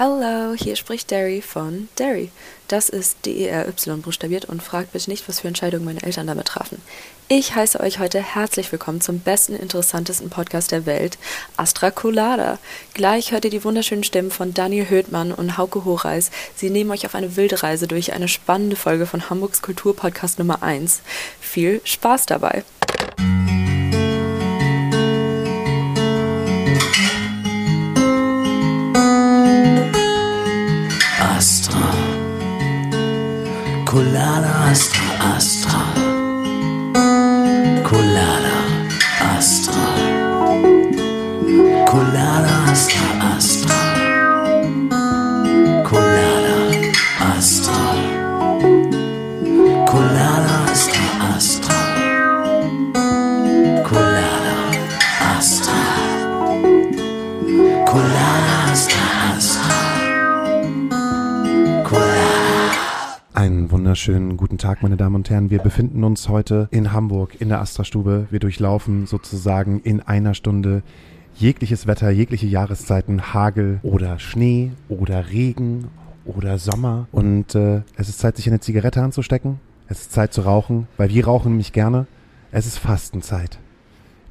Hello, hier spricht Derry von Derry. Das ist D-E-R-Y buchstabiert und fragt bitte nicht, was für Entscheidungen meine Eltern damit trafen. Ich heiße euch heute herzlich willkommen zum besten, interessantesten Podcast der Welt, Astra Colada. Gleich hört ihr die wunderschönen Stimmen von Daniel Höhtmann und Hauke Horeis. Sie nehmen euch auf eine wilde Reise durch eine spannende Folge von Hamburgs Kulturpodcast Nummer 1. Viel Spaß dabei! Wunderschönen guten Tag, meine Damen und Herren. Wir befinden uns heute in Hamburg in der Astra-Stube. Wir durchlaufen sozusagen in einer Stunde jegliches Wetter, jegliche Jahreszeiten, Hagel oder Schnee oder Regen oder Sommer. Und äh, es ist Zeit, sich eine Zigarette anzustecken. Es ist Zeit zu rauchen, weil wir rauchen nämlich gerne. Es ist Fastenzeit.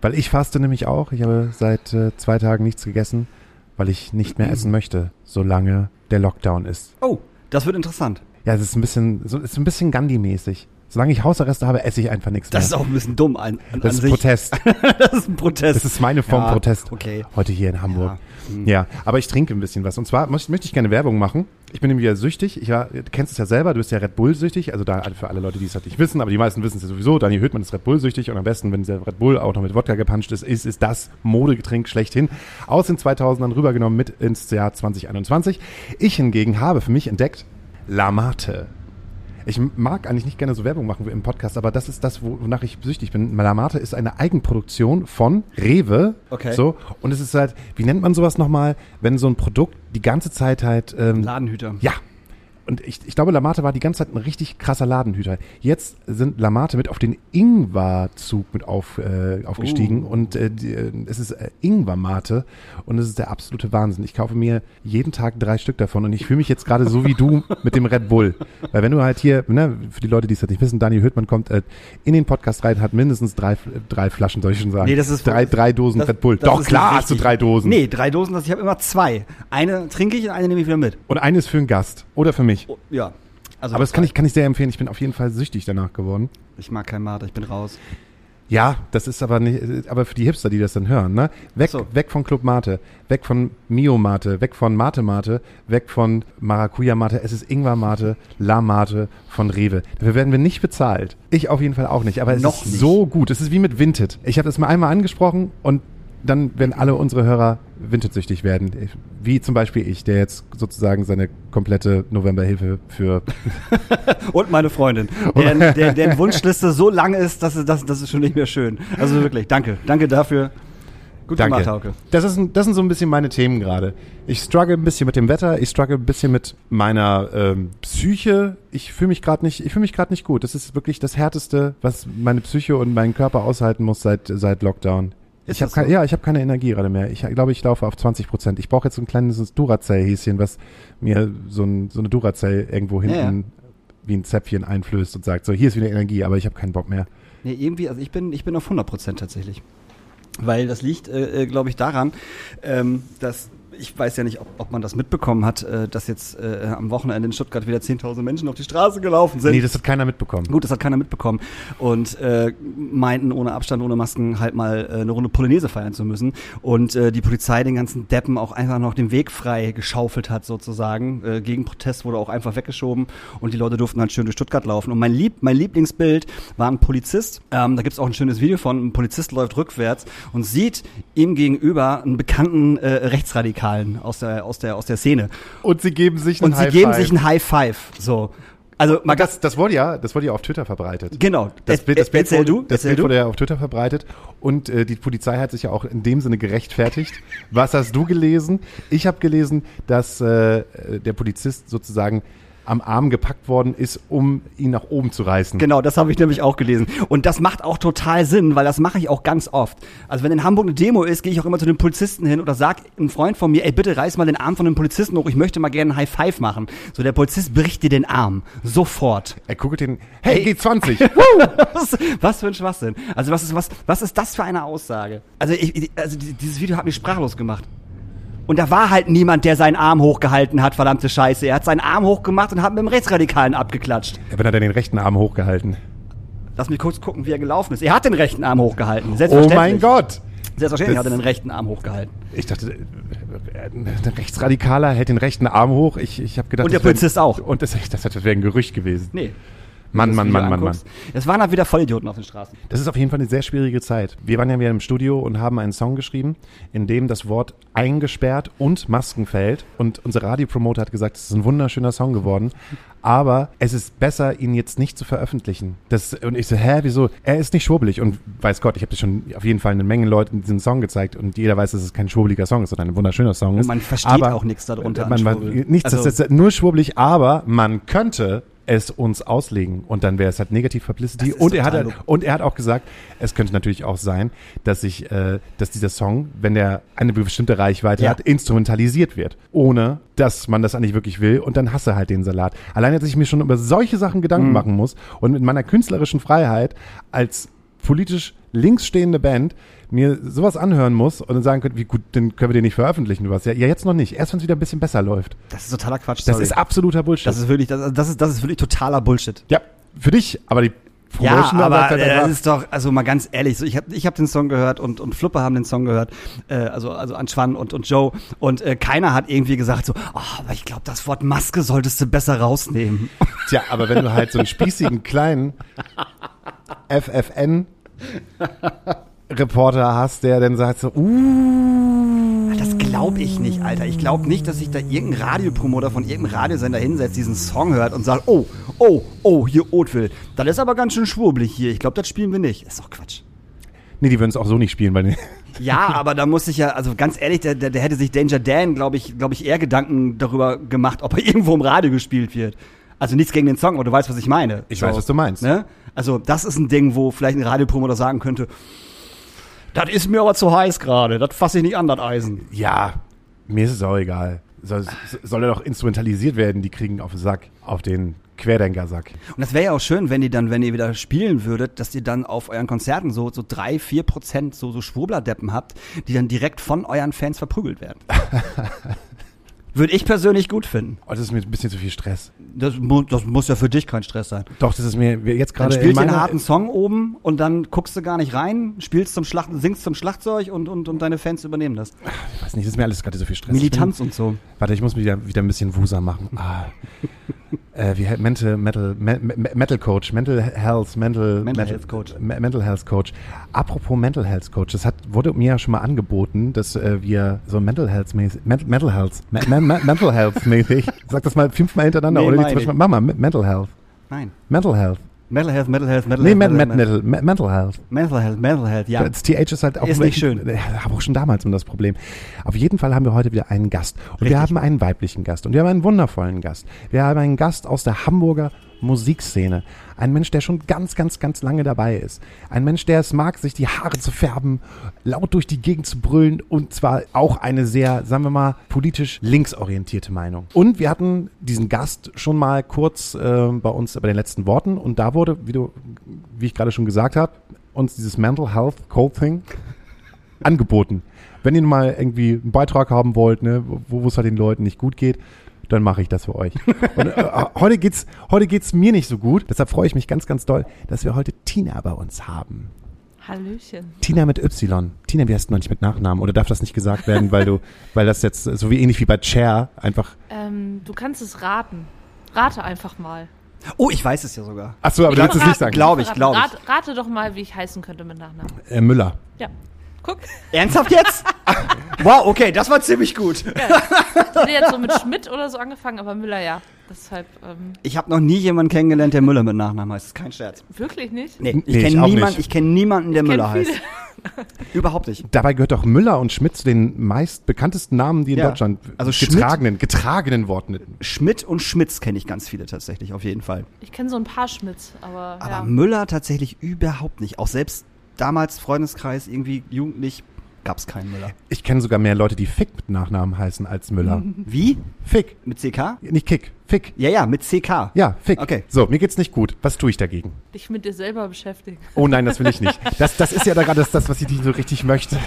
Weil ich faste nämlich auch. Ich habe seit äh, zwei Tagen nichts gegessen, weil ich nicht mehr essen möchte, solange der Lockdown ist. Oh, das wird interessant. Ja, es ist ein bisschen, so, es ist ein bisschen Gandhi-mäßig. Solange ich Hausarreste habe, esse ich einfach nichts Das mehr. ist auch ein bisschen dumm an, an, das ist sich. Protest. das ist ein Protest. Das ist meine Form Ja, Protest. Okay. Heute hier in Hamburg. Ja. Hm. Ja. aber ich trinke ein bisschen was. Und zwar möchte, möchte ich gerne Werbung machen. Ich bin nämlich ja süchtig. Ich war, du kennst es ja selber, du bist ja Red Bull süchtig. Also da für alle Leute, die es halt nicht wissen, aber die meisten wissen es ja sowieso. Daniel Hüttmann ist Red Bull süchtig und am besten, wenn dieser Red Bull auch noch mit Wodka gepanscht ist, ist, ist das Modegetränk schlechthin. Aus den 2000ern rübergenommen mit ins Jahr 2021. Ich hingegen habe für mich entdeckt La Mate. Ich mag eigentlich nicht gerne so Werbung machen wie im Podcast, aber das ist das, wonach ich süchtig bin. Malamate ist eine Eigenproduktion von Rewe. Okay. So. Und es ist halt, wie nennt man sowas nochmal, wenn so ein Produkt die ganze Zeit halt. Ähm, Ladenhüter. ja. Und ich, ich glaube, Lamate war die ganze Zeit ein richtig krasser Ladenhüter. Jetzt sind Lamate mit auf den Ingwer-Zug mit auf, äh, aufgestiegen Uh. und äh, die, äh, es ist äh, Ingwer-Mate und es ist der absolute Wahnsinn. Ich kaufe mir jeden Tag drei Stück davon und ich fühle mich jetzt gerade so wie du mit dem Red Bull. Weil wenn du halt hier, ne, für die Leute, die es halt nicht wissen, Daniel Hüttmann kommt äh, in den Podcast rein, hat mindestens drei, drei Flaschen, soll ich schon sagen. Nee, das ist drei, drei Dosen das- Red Bull. Doch, klar hast du drei Dosen. Nee, drei Dosen, das, ich habe immer zwei. Eine trinke ich und eine nehme ich wieder mit. Und eine ist für einen Gast oder für mich. Oh, ja. Also Aber das kann ich, kann ich sehr empfehlen. Ich bin auf jeden Fall süchtig danach geworden. Ich mag kein Mate, ich bin raus. Ja, das ist aber nicht, aber für die Hipster, die das dann hören, ne? Weg, so. weg von Club Mate, weg von Mio Mate, weg von Mate Mate, weg von Maracuja Mate, es ist Ingwer Mate, La Mate von Rewe. Dafür werden wir nicht bezahlt. Ich auf jeden Fall auch nicht, aber es Noch ist nicht. so gut. Es ist wie mit Vinted. Ich habe das mal einmal angesprochen und dann werden alle unsere Hörer Vinted-süchtig werden. Wie zum Beispiel ich, der jetzt sozusagen seine komplette Novemberhilfe für Und meine Freundin. Deren, der, deren Wunschliste so lang ist, dass es, das, das ist schon nicht mehr schön. Also wirklich, danke. Danke dafür. Gut Danke. gemacht, Hauke. Das, ist, das sind so ein bisschen meine Themen gerade. Ich struggle ein bisschen mit dem Wetter, ich struggle ein bisschen mit meiner ähm, Psyche. Ich fühle mich gerade nicht, ich fühle mich gerade nicht gut. Das ist wirklich das härteste, was meine Psyche und mein Körper aushalten muss seit seit Lockdown. Ist ich habe das kein, so? ja, ich habe keine Energie gerade mehr. Ich glaube, ich laufe auf 20 Prozent. Ich brauche jetzt so ein kleines Duracell-Häschen, was mir so, ein, so eine Duracell irgendwo hinten Ja, ja. wie ein Zäpfchen einflößt und sagt, so hier ist wieder Energie, aber ich habe keinen Bock mehr. Nee, irgendwie, also ich bin, ich bin auf 100 Prozent tatsächlich. Weil das liegt, äh, äh, glaube ich, daran, ähm, dass ich weiß ja nicht, ob, ob man das mitbekommen hat, äh, dass jetzt äh, am Wochenende in Stuttgart wieder 10.000 Menschen auf die Straße gelaufen sind. Nee, das hat keiner mitbekommen. Gut, das hat keiner mitbekommen und äh, meinten ohne Abstand, ohne Masken halt mal äh, eine Runde Polonaise feiern zu müssen und äh, die Polizei den ganzen Deppen auch einfach noch den Weg frei geschaufelt hat sozusagen. Äh, gegen Protest wurde auch einfach weggeschoben und die Leute durften halt schön durch Stuttgart laufen. Und mein, Lieb mein Lieblingsbild war ein Polizist, ähm, da gibt's auch ein schönes Video von, ein Polizist läuft rückwärts und sieht ihm gegenüber einen bekannten äh, Rechtsradikalen aus der, aus, der, aus der Szene. Und sie geben sich einen Und sie High geben Five. sich ein High Five. So. Also man das, das wurde ja, das wurde ja auf Twitter verbreitet. Genau. Das Er- Bild, das Bild, wurde, du, das Bild wurde ja auf Twitter verbreitet und äh, die Polizei hat sich ja auch in dem Sinne gerechtfertigt. Was hast du gelesen? Ich habe gelesen, dass äh, der Polizist sozusagen am Arm gepackt worden ist, um ihn nach oben zu reißen. Genau, das habe ich nämlich auch gelesen. Und das macht auch total Sinn, weil das mache ich auch ganz oft. Also wenn in Hamburg eine Demo ist, gehe ich auch immer zu den Polizisten hin oder sag einem Freund von mir, ey, bitte reiß mal den Arm von dem Polizisten hoch, ich möchte mal gerne ein High Five machen. So, der Polizist bricht dir den Arm. Sofort. Er guckt den, hey, Hey. G20. was, was für ein Schwachsinn. Also was ist, was, was ist das für eine Aussage? Also, ich, also die- dieses Video hat mich sprachlos gemacht. Und da war halt niemand, der seinen Arm hochgehalten hat, verdammte Scheiße. Er hat seinen Arm hochgemacht und hat mit dem Rechtsradikalen abgeklatscht. Wenn hat er den rechten Arm hochgehalten. Lass mich kurz gucken, wie er gelaufen ist. Er hat den rechten Arm hochgehalten. Oh Selbstverständlich. mein Gott. Selbstverständlich Das- hat er den rechten Arm hochgehalten. Ich dachte, äh, ein Rechtsradikaler hält den rechten Arm hoch. Ich, ich habe gedacht, Und der wär- Polizist auch. Und das, ich das wäre ein Gerücht gewesen. Nee. Mann, Mann, Mann, Mann, Mann. Es waren halt wieder Vollidioten auf den Straßen. Das ist auf jeden Fall eine sehr schwierige Zeit. Wir waren ja wieder im Studio und haben einen Song geschrieben, in dem das Wort eingesperrt und Masken fällt. Und unser Radiopromoter hat gesagt, es ist ein wunderschöner Song geworden. Aber es ist besser, ihn jetzt nicht zu veröffentlichen. Das, und ich so, hä, wieso? Er ist nicht schwurbelig. Und weiß Gott, ich habe das schon auf jeden Fall eine Menge Leuten diesen Song gezeigt. Und jeder weiß, dass es kein schwurbeliger Song ist, sondern ein wunderschöner Song ist. man versteht aber, auch nichts darunter an Man, man, nichts, Also- das ist nur schwurbelig, aber man könnte es uns auslegen und dann wäre es halt negativ Publicity. Und er, hat, halt- und er hat auch gesagt, es könnte natürlich auch sein, dass sich, äh, dass dieser Song, wenn er eine bestimmte Reichweite Ja. hat, instrumentalisiert wird, ohne dass man das eigentlich wirklich will. Und dann hasse halt den Salat. Allein, dass ich mir schon über solche Sachen Mhm. Gedanken machen muss und mit meiner künstlerischen Freiheit als politisch links stehende Band mir sowas anhören muss und dann sagen könnte, wie gut, dann können wir den nicht veröffentlichen, du was. Ja, ja, jetzt noch nicht. Erst wenn es wieder ein bisschen besser läuft. Das ist totaler Quatsch. Das sorry. ist absoluter Bullshit. das ist wirklich, das, das ist, das ist wirklich totaler Bullshit. ja, für dich, aber die Ja, Promotion aber sagt halt äh, das ist doch, also mal ganz ehrlich, so ich habe ich hab den Song gehört und, und Fluppe haben den Song gehört, äh, also, also Anschwan und, und Joe und äh, keiner hat irgendwie gesagt so, oh, aber ich glaube, das Wort Maske solltest du besser rausnehmen. Tja, aber wenn du halt so einen spießigen kleinen FFN Reporter hast, der dann sagt so, uh, Das glaube ich nicht, Alter. Ich glaube nicht, dass sich da irgendein Radiopromoter von irgendeinem Radiosender hinsetzt, diesen Song hört und sagt, oh, oh, oh, hier Oatville. Das ist aber ganz schön schwurbelig hier. Ich glaube, das spielen wir nicht. Ist doch Quatsch. nee, die würden es auch so nicht spielen, weil Ja, aber da muss ich ja, also ganz ehrlich, der, der, der hätte sich Danger Dan, glaube ich, glaube ich, eher Gedanken darüber gemacht, ob er irgendwo im Radio gespielt wird. Also nichts gegen den Song, aber du weißt, was ich meine. Ich weiß, was du meinst. Ne? Also das ist ein Ding, wo vielleicht ein Radiopromoter sagen könnte, das ist mir aber zu heiß gerade, das fasse ich nicht an, das Eisen. ja, mir ist es auch egal. Soll, soll er doch instrumentalisiert werden, die kriegen auf den Sack, auf den Querdenker-Sack. Und das wäre ja auch schön, wenn ihr dann, wenn ihr wieder spielen würdet, dass ihr dann auf euren Konzerten so, so drei, vier Prozent so, so Schwurblerdeppen habt, die dann direkt von euren Fans verprügelt werden. Würde ich persönlich gut finden. Oh, das ist mir ein bisschen zu viel Stress. Das, mu das muss ja für dich kein Stress sein. Doch, das ist mir jetzt Dann gerade in spielst du einen harten Song oben und dann guckst du gar nicht rein, spielst zum Schlacht, singst zum Schlagzeug und, und, und deine Fans übernehmen das. ich weiß nicht, das ist mir alles gerade so viel Stress. Militanz und so. Warte, ich muss mich wieder, wieder ein bisschen wuser machen. Ah. Äh, wie heißt Mental, Metal, Me, Me, Metal Coach, Mental Health, Mental, Mental Health Coach. Me, Mental Health Coach. Apropos Mental Health Coach, das hat, wurde mir ja schon mal angeboten, dass äh, wir so Mental Health mäßig, Mental, Mental Health, Me, Me, Me, Mental Health mäßig, sag das mal fünfmal hintereinander Nee, oder mach mal, Me- Mental Health, Nein. Mental Health. Mental Health, Mental Health, Mental Nee, Health. Men, Mental. Mental, Me- Mental Health. Mental Health, Mental Health, ja. Das TH ist halt auch Ist nicht schön. Aber auch schon damals um das Problem. Auf jeden Fall haben wir heute wieder einen Gast. Und Richtig. wir haben einen weiblichen Gast. Und wir haben einen wundervollen Gast. Wir haben einen Gast aus der Hamburger Musikszene. Ein Mensch, der schon ganz, ganz, ganz lange dabei ist. Ein Mensch, der es mag, sich die Haare zu färben, laut durch die Gegend zu brüllen und zwar auch eine sehr, sagen wir mal, politisch linksorientierte Meinung. Und wir hatten diesen Gast schon mal kurz äh, bei uns bei den letzten Worten und da wurde, wie du, wie ich gerade schon gesagt habe, uns dieses Mental Health Coaching angeboten. Wenn ihr mal irgendwie einen Beitrag haben wollt, ne, wo es halt den Leuten nicht gut geht, dann mache ich das für euch. Und äh, heute geht's, heute geht's mir nicht so gut. Deshalb freue ich mich ganz, ganz doll, dass wir heute Tina bei uns haben. Hallöchen. Tina mit Y. Tina, wie heißt du noch nicht mit Nachnamen? Oder darf das nicht gesagt werden, weil du, weil das jetzt so wie ähnlich wie bei Cher einfach. Ähm, du kannst es raten. Rate einfach mal. Oh, ich weiß es ja sogar. Ach so, aber du Ich willst es verrate- nicht sagen. Glaub ich, verraten. glaub ich. Rate, rate doch mal, wie ich heißen könnte mit Nachnamen. Äh, Müller. Ja. Guck. Ernsthaft jetzt? wow, okay, das war ziemlich gut. Ich hätte jetzt so mit Schmidt oder so angefangen, aber Müller ja. Deshalb, ähm, Ich habe noch nie jemanden kennengelernt, der Müller mit Nachnamen heißt. Das ist kein Scherz. wirklich nicht. Nee, ich Nee, kenne niemand, kenn niemanden, der Ich kenn Müller heißt. Überhaupt nicht. Dabei gehört doch Müller und Schmidt zu den meist bekanntesten Namen, die in Ja. Deutschland Also Schmidt- getragenen, getragenen Worten. Schmidt und Schmitz kenne ich ganz viele tatsächlich, auf jeden Fall. Ich kenne so ein paar Schmitz, aber, Aber ja. Müller tatsächlich überhaupt nicht. Auch selbst damals Freundeskreis, irgendwie jugendlich, gab es keinen Müller. Ich kenne sogar mehr Leute, die Fick mit Nachnamen heißen als Müller. Wie? Fick. Mit CK? Nicht Kick. Fick. Ja, ja, mit CK. Ja, Fick. Okay. So, mir geht's nicht gut. Was tue ich dagegen? dich mit dir selber beschäftigen. Oh nein, das will ich nicht. Das, das ist ja da gerade das, das, was ich nicht so richtig möchte.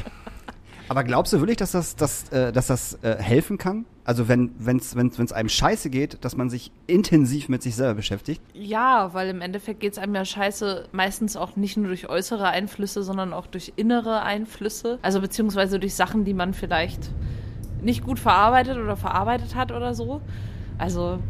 Aber glaubst du wirklich, dass das, dass, äh, dass das äh, helfen kann? Also wenn es wenn's, wenn's einem scheiße geht, dass man sich intensiv mit sich selber beschäftigt? Ja, weil im Endeffekt geht es einem ja scheiße meistens auch nicht nur durch äußere Einflüsse, sondern auch durch innere Einflüsse. Also beziehungsweise durch Sachen, die man vielleicht nicht gut verarbeitet oder verarbeitet hat oder so. Also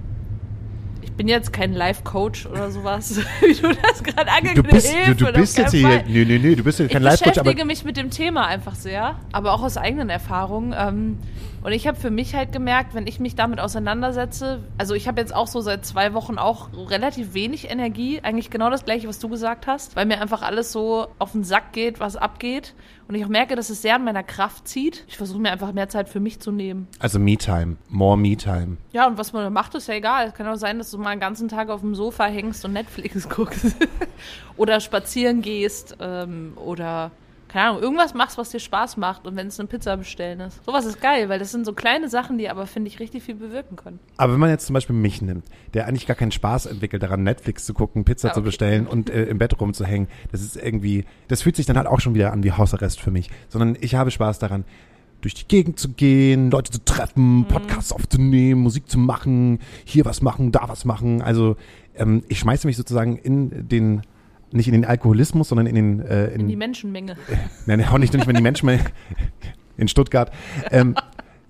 ich bin jetzt kein Life-Coach oder sowas, wie du das gerade angekündigt bist, du, du bist jetzt hier. Nö, nö, nö, du bist jetzt kein ich Live-Coach, aber. beschäftige mich mit dem Thema einfach sehr, aber auch aus eigenen Erfahrungen. Ähm, und ich habe für mich halt gemerkt, wenn ich mich damit auseinandersetze, also ich habe jetzt auch so seit zwei Wochen auch relativ wenig Energie, eigentlich genau das gleiche, was du gesagt hast, weil mir einfach alles so auf den Sack geht, was abgeht. Und ich auch merke, dass es sehr an meiner Kraft zieht. Ich versuche mir einfach mehr Zeit für mich zu nehmen. Also Me-Time. More Me-Time. Ja, und was man da macht, ist ja egal. Es kann auch sein, dass du mal einen ganzen Tag auf dem Sofa hängst und Netflix guckst. oder spazieren gehst ähm, oder, keine Ahnung, irgendwas machst, was dir Spaß macht und wenn es eine Pizza bestellen ist. Sowas ist geil, weil das sind so kleine Sachen, die aber, finde ich, richtig viel bewirken können. Aber wenn man jetzt zum Beispiel mich nimmt, der eigentlich gar keinen Spaß entwickelt, daran Netflix zu gucken, Pizza Ja, zu okay. bestellen und äh, im Bett rumzuhängen, das ist irgendwie, das fühlt sich dann halt auch schon wieder an wie Hausarrest für mich. Sondern ich habe Spaß daran, durch die Gegend zu gehen, Leute zu Mhm. treffen, Podcasts aufzunehmen, Musik zu machen, hier was machen, da was machen. Also ähm, ich schmeiße mich sozusagen in den, nicht in den Alkoholismus, sondern in den, äh, In die Menschenmenge. Nein, auch nicht, nicht mehr die Menschen mehr in Stuttgart. Ähm,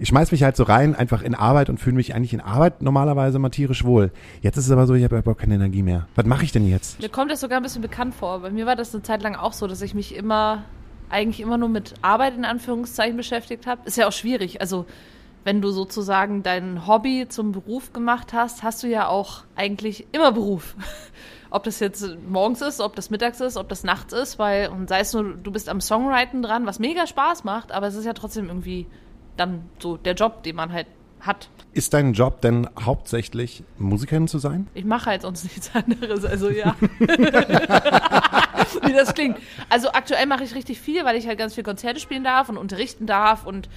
ich schmeiß mich halt so rein, einfach in Arbeit und fühle mich eigentlich in Arbeit normalerweise mal tierisch wohl. Jetzt ist es aber so, ich habe überhaupt keine Energie mehr. Was mache ich denn jetzt? Mir kommt das sogar ein bisschen bekannt vor. Bei mir war das eine Zeit lang auch so, dass ich mich immer, eigentlich immer nur mit Arbeit in Anführungszeichen beschäftigt habe. Ist ja auch schwierig. Also, wenn du sozusagen dein Hobby zum Beruf gemacht hast, hast du ja auch eigentlich immer Beruf. Ob das jetzt morgens ist, ob das mittags ist, ob das nachts ist, weil, und sei es nur, du bist am Songwriten dran, was mega Spaß macht, aber es ist ja trotzdem irgendwie dann so der Job, den man halt hat. Ist dein Job denn hauptsächlich Musikerin zu sein? Ich mache halt sonst nichts anderes, also ja. Wie das klingt. Also aktuell mache ich richtig viel, weil ich halt ganz viel Konzerte spielen darf und unterrichten darf und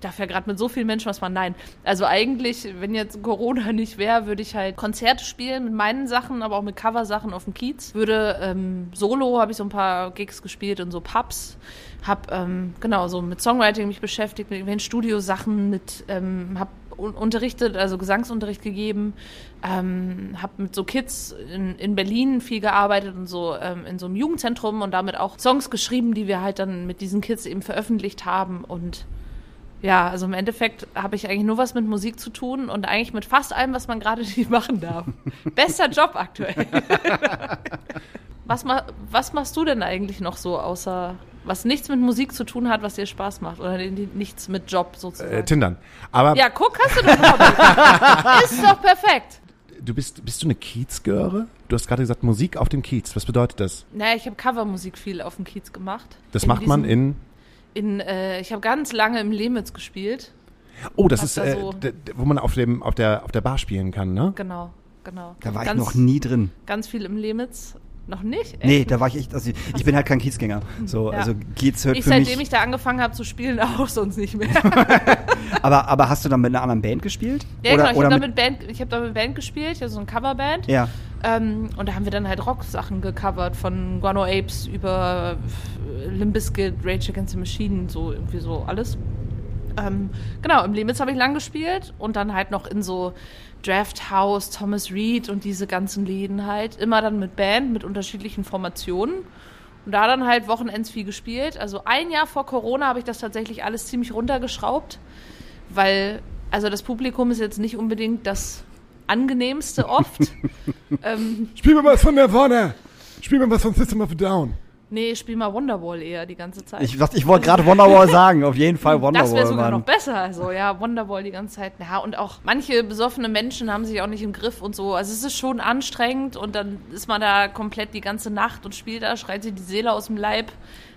ich darf ja gerade mit so vielen Menschen was man nein. Also eigentlich, wenn jetzt Corona nicht wäre, würde ich halt Konzerte spielen mit meinen Sachen, aber auch mit Coversachen auf dem Kiez. Würde ähm, Solo habe ich so ein paar Gigs gespielt und so Pubs. Hab ähm, genau so mit Songwriting mich beschäftigt, mit irgendwelchen Studiosachen, mit ähm, hab un unterrichtet, also Gesangsunterricht gegeben, ähm, habe mit so Kids in, in Berlin viel gearbeitet und so ähm, in so einem Jugendzentrum und damit auch Songs geschrieben, die wir halt dann mit diesen Kids eben veröffentlicht haben und ja, also im Endeffekt habe ich eigentlich nur was mit Musik zu tun und eigentlich mit fast allem, was man gerade nicht machen darf. Bester Job aktuell. was, ma was machst du denn eigentlich noch so, außer was nichts mit Musik zu tun hat, was dir Spaß macht? Oder ni- nichts mit Job sozusagen? Äh, Tindern. Aber ja, guck, hast du doch Hobby. Ist doch perfekt. du bist, bist du eine Kiezgöre? Du hast gerade gesagt Musik auf dem Kiez. Was bedeutet das? Naja, ich habe Covermusik viel auf dem Kiez gemacht. Das macht man in. In äh, ich habe ganz lange im Lemitz gespielt. Oh, das Hab ist, da äh, so- wo man auf dem, auf der, auf der Bar spielen kann, ne? Genau, genau. Da war ganz, ich noch nie drin. Ganz viel im Lemitz. Noch nicht? Echt? Nee, da war ich echt, also ich, ich bin halt kein Kiezgänger. So, Ja. also Kiez hört Ich, für seitdem mich. ich da angefangen habe zu spielen, auch sonst nicht mehr. Aber, aber hast du dann mit einer anderen Band gespielt? Ja, genau, ich habe da, mit, Band, ich hab da mit Band gespielt, also so eine Coverband. Ja. Ähm, und da haben wir dann halt Rock-Sachen gecovert, von Guano Apes über äh, Limp Bizkit, Rage Against the Machine, so irgendwie so alles. Ähm, genau, im Limits habe ich lang gespielt und dann halt noch in so Draft House, Thomas Reed und diese ganzen Läden halt. Immer dann mit Band, mit unterschiedlichen Formationen. Und da dann halt Wochenends viel gespielt. Also ein Jahr vor Corona habe ich das tatsächlich alles ziemlich runtergeschraubt, weil, also das Publikum ist jetzt nicht unbedingt das angenehmste oft. ähm, Spiel mir was von Nirvana! Spiel mir was von System of a Down! Nee, spiel mal Wonderwall eher die ganze Zeit. Ich, ich wollte gerade Wonderwall sagen, auf jeden Fall Wonderwall. das wäre sogar Mann. noch besser. Also ja, Wonderwall die ganze Zeit. Ja, und auch manche besoffene Menschen haben sich auch nicht im Griff und so. Also es ist schon anstrengend und dann ist man da komplett die ganze Nacht und spielt da, schreit sich die Seele aus dem Leib.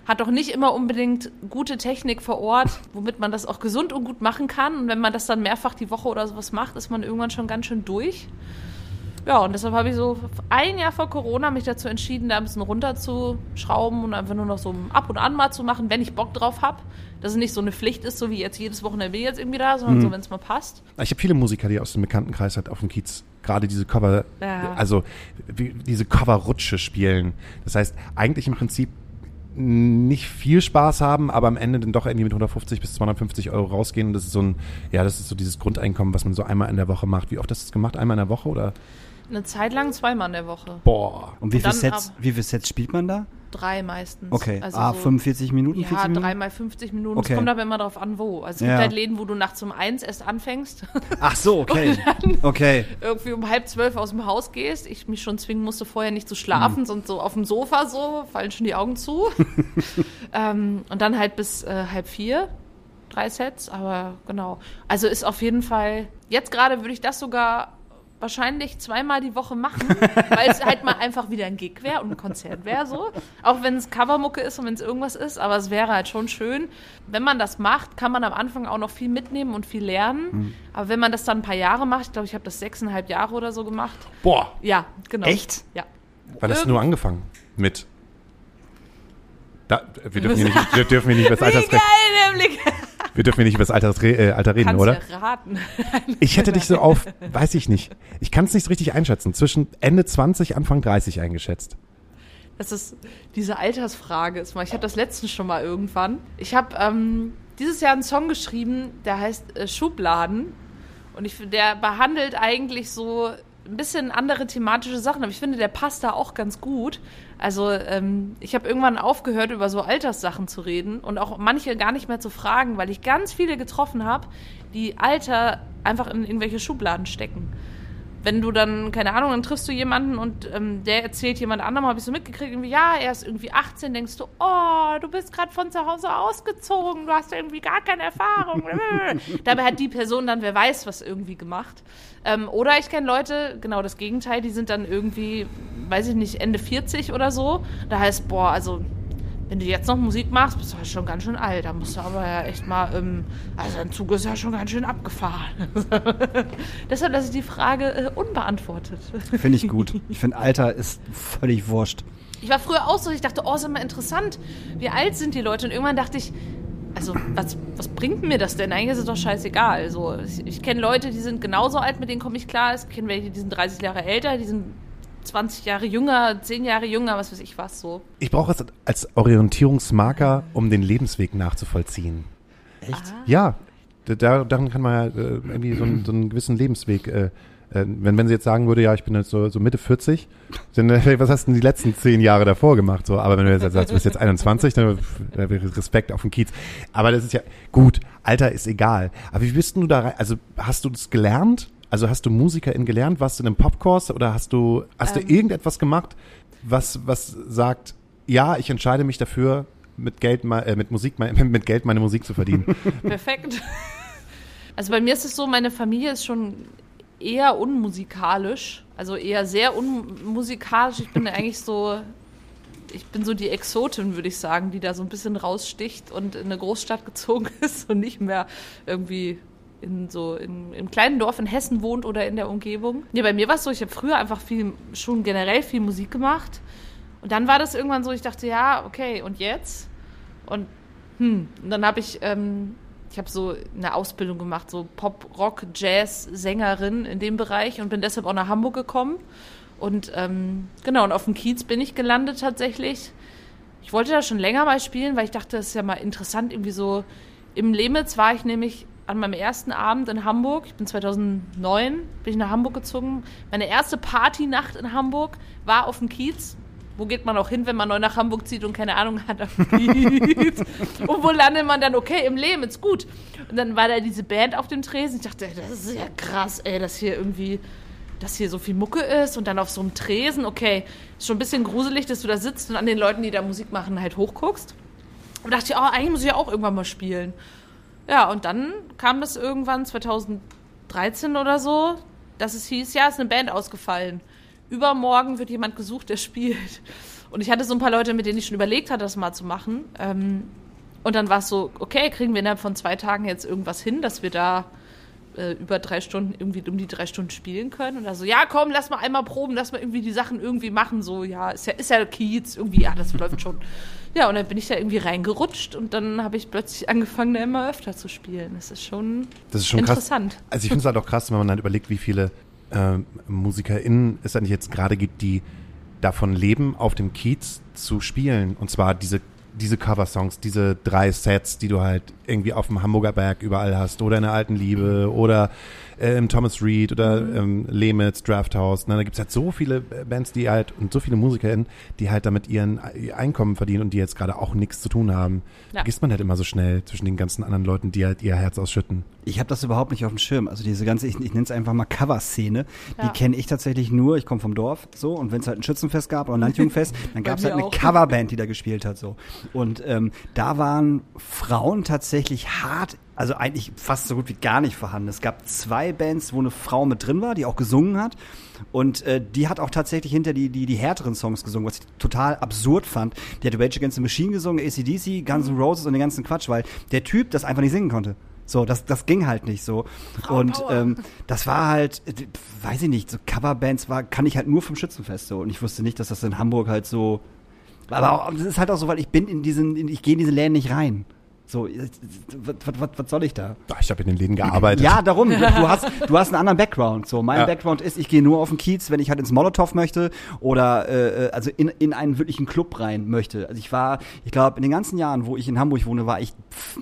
Hat doch nicht immer unbedingt gute Technik vor Ort, womit man das auch gesund und gut machen kann. Und wenn man das dann mehrfach die Woche oder sowas macht, ist man irgendwann schon ganz schön durch. Ja, und deshalb habe ich so ein Jahr vor Corona mich dazu entschieden, da ein bisschen runterzuschrauben und einfach nur noch so ab und an mal zu machen, wenn ich Bock drauf habe. Dass es nicht so eine Pflicht ist, so wie jetzt jedes Wochenende bin ich jetzt irgendwie da, sondern so, wenn es mal passt. Ich habe viele Musiker, die aus dem Bekanntenkreis halt auf dem Kiez gerade diese Cover, Ja. also wie, diese Coverrutsche spielen. Das heißt, eigentlich im Prinzip nicht viel Spaß haben, aber am Ende dann doch irgendwie mit 150 bis 250 Euro rausgehen. Und das ist so ein, ja, das ist so dieses Grundeinkommen, was man so einmal in der Woche macht. Wie oft hast du das gemacht? Einmal in der Woche oder? Eine Zeit lang zweimal in der Woche. Boah. Und wie viele Sets, wie viele Sets spielt man da? Drei meistens. Okay, Also ah, so, 45 Minuten, Ja, 40 Minuten? dreimal 50 Minuten. Okay. Es kommt aber immer darauf an, wo. Also es Ja. gibt halt Läden, wo du nachts um eins erst anfängst, Ach so, okay. Okay. irgendwie um halb zwölf aus dem Haus gehst. Ich mich schon zwingen musste, vorher nicht zu schlafen, sonst so auf dem Sofa so, fallen schon die Augen zu. ähm, und dann halt bis äh, halb vier. Drei Sets, aber genau. Also ist auf jeden Fall, jetzt gerade würde ich das sogar wahrscheinlich zweimal die Woche machen, weil es halt mal einfach wieder ein Gig wäre und ein Konzert wäre so. Auch wenn es Covermucke ist und wenn es irgendwas ist, aber es wäre halt schon schön. Wenn man das macht, kann man am Anfang auch noch viel mitnehmen und viel lernen. Mhm. Aber wenn man das dann ein paar Jahre macht, ich glaube, ich habe das sechseinhalb Jahre oder so gemacht. Boah. Ja, genau. Echt? Ja. Wann hast du nur angefangen? Mit. Da, wir, dürfen hier nicht, wir dürfen hier nicht über das Wie Alter, geil, nämlich. Wir dürfen hier nicht über das Alter, äh, Alter reden, Kannst oder? ja raten. Ich hätte dich so auf, weiß ich nicht. Ich kann es nicht richtig einschätzen. Zwischen Ende 20, Anfang 30 eingeschätzt. Das ist diese Altersfrage. Ist mal, ich hatte das letztens schon mal irgendwann. Ich habe ähm, dieses Jahr einen Song geschrieben, der heißt äh, Schubladen. Und ich, der behandelt eigentlich so ein bisschen andere thematische Sachen, aber ich finde, der passt da auch ganz gut. Also ähm, ich habe irgendwann aufgehört, über so Alterssachen zu reden und auch manche gar nicht mehr zu fragen, weil ich ganz viele getroffen habe, die Alter einfach in irgendwelche Schubladen stecken wenn du dann, keine Ahnung, dann triffst du jemanden und ähm, der erzählt jemand anderem, habe ich so mitgekriegt, irgendwie, ja, er ist irgendwie 18, denkst du, oh, du bist gerade von zu Hause ausgezogen, du hast irgendwie gar keine Erfahrung. Dabei hat die Person dann, wer weiß, was irgendwie gemacht. Ähm, oder ich kenne Leute, genau das Gegenteil, die sind dann irgendwie, weiß ich nicht, Ende 40 oder so. Da heißt, boah, also wenn du jetzt noch Musik machst, bist du halt schon ganz schön alt. Da musst du aber ja echt mal, ähm, also ein Zug ist ja schon ganz schön abgefahren. Deshalb lasse ich die Frage äh, unbeantwortet. Finde ich gut. Ich finde, Alter ist völlig wurscht. Ich war früher auch so, ich dachte, oh, ist immer interessant, wie alt sind die Leute? Und irgendwann dachte ich, also was, was bringt mir das denn? Eigentlich ist es doch scheißegal. Also, ich, ich kenne Leute, die sind genauso alt, mit denen komme ich klar. Ich kenne welche, die sind 30 Jahre älter, die sind 20 Jahre jünger, 10 Jahre jünger, was weiß ich was so. Ich brauche es als Orientierungsmarker, um den Lebensweg nachzuvollziehen. Echt? Ja, da, daran kann man ja äh, irgendwie so einen, so einen gewissen Lebensweg, äh, äh, wenn, wenn sie jetzt sagen würde, ja, ich bin jetzt so, so Mitte 40, dann äh, was hast du denn die letzten zehn Jahre davor gemacht? So, aber wenn du jetzt sagst, du bist jetzt 21, dann äh, Respekt auf den Kiez. Aber das ist ja gut, Alter ist egal. Aber wie bist du da rein? Also hast du das gelernt? Also hast du Musikerin gelernt? Warst du in einem Popkurs oder hast du, hast Ähm. du irgendetwas gemacht, was, was sagt, ja, ich entscheide mich dafür, mit Geld, äh, mit Musik, mit Geld meine Musik zu verdienen? Perfekt. Also bei mir ist es so, meine Familie ist schon eher unmusikalisch, also eher sehr unmusikalisch. Ich bin eigentlich so, ich bin so die Exotin, würde ich sagen, die da so ein bisschen raussticht und in eine Großstadt gezogen ist und nicht mehr irgendwie in so in, im kleinen Dorf in Hessen wohnt oder in der Umgebung. Ja, bei mir war es so, ich habe früher einfach viel, schon generell viel Musik gemacht. Und dann war das irgendwann so, ich dachte, ja, okay, und jetzt? Und hm, und dann habe ich, ähm, ich habe so eine Ausbildung gemacht, so Pop, Rock, Jazz, Sängerin in dem Bereich und bin deshalb auch nach Hamburg gekommen. Und ähm, genau, und auf dem Kiez bin ich gelandet tatsächlich. Ich wollte da schon länger mal spielen, weil ich dachte, das ist ja mal interessant, irgendwie so. Im Lemitz war ich nämlich an meinem ersten Abend in Hamburg. Ich bin 2009, bin ich nach Hamburg gezogen. Meine erste Partynacht in Hamburg war auf dem Kiez. Wo geht man auch hin, wenn man neu nach Hamburg zieht und keine Ahnung hat und wo landet man dann? Okay, im Lemitz, gut. Und dann war da diese Band auf dem Tresen. Ich dachte, ey, das ist ja krass, ey, dass hier irgendwie dass hier so viel Mucke ist und dann auf so einem Tresen, okay, ist schon ein bisschen gruselig, dass du da sitzt und an den Leuten, die da Musik machen, halt hochguckst. Und dachte ich, oh, eigentlich muss ich ja auch irgendwann mal spielen. Ja, und dann kam das irgendwann 2013 oder so, dass es hieß, ja, ist eine Band ausgefallen. Übermorgen wird jemand gesucht, der spielt. Und ich hatte so ein paar Leute, mit denen ich schon überlegt hatte, das mal zu machen. Ähm, und dann war es so, okay, kriegen wir innerhalb von zwei Tagen jetzt irgendwas hin, dass wir da äh, über drei Stunden, irgendwie um die drei Stunden spielen können. Und da so, ja, komm, lass mal einmal proben, lass mal irgendwie die Sachen irgendwie machen. So, ja, ist ja, ist ja Kiez, irgendwie, ja, das läuft schon. Ja, und dann bin ich da irgendwie reingerutscht und dann habe ich plötzlich angefangen, da immer öfter zu spielen. Das ist schon, Das ist schon interessant. krass. Also ich finde es halt auch krass, wenn man dann überlegt, wie viele äh, MusikerInnen es eigentlich jetzt gerade gibt, die davon leben, auf dem Kiez zu spielen. Und zwar diese, diese Cover-Songs, diese drei Sets, die du halt irgendwie auf dem Hamburger Berg überall hast oder in der alten Liebe oder äh, im Thomas Reed oder ähm, Lemitz, Drafthouse. Ne? Da gibt's halt so viele äh, Bands, die halt und so viele MusikerInnen, die halt damit ihren ihr Einkommen verdienen und die jetzt gerade auch nichts zu tun haben. Ja. Vergisst man halt immer so schnell zwischen den ganzen anderen Leuten, die halt ihr Herz ausschütten. Ich habe das überhaupt nicht auf dem Schirm. Also diese ganze, ich, ich nenne es einfach mal Cover-Szene, Ja. die kenne ich tatsächlich nur. Ich komme vom Dorf, so und wenn es halt ein Schützenfest gab oder ein Landjugendfest, dann gab es halt eine. Coverband, die da gespielt hat, so. Und ähm, da waren Frauen tatsächlich hart, also eigentlich fast so gut wie gar nicht vorhanden. Es gab zwei Bands, wo eine Frau mit drin war, die auch gesungen hat. Und äh, die hat auch tatsächlich hinter die, die, die härteren Songs gesungen, was ich total absurd fand. Die hat Rage Against the Machine gesungen, ACDC, Guns N' Roses und den ganzen Quatsch, weil der Typ das einfach nicht singen konnte. So, das, das ging halt nicht so. und Power. ähm, das war halt, äh, weiß ich nicht, so Coverbands war, kann ich halt nur vom Schützenfest so. Und ich wusste nicht, dass das in Hamburg halt so. Aber auch, das ist halt auch so, weil ich bin in diesen, in, ich gehe in diese Läden nicht rein. So, äh, was, soll ich da? Ich habe in den Läden gearbeitet. Ja, darum. Du hast, du hast einen anderen Background. So, mein Ja. Background ist, ich gehe nur auf den Kiez, wenn ich halt ins Molotow möchte oder äh, äh, also in, in einen wirklichen Club rein möchte. Also ich war, ich glaube, in den ganzen Jahren, wo ich in Hamburg wohne, war ich pff,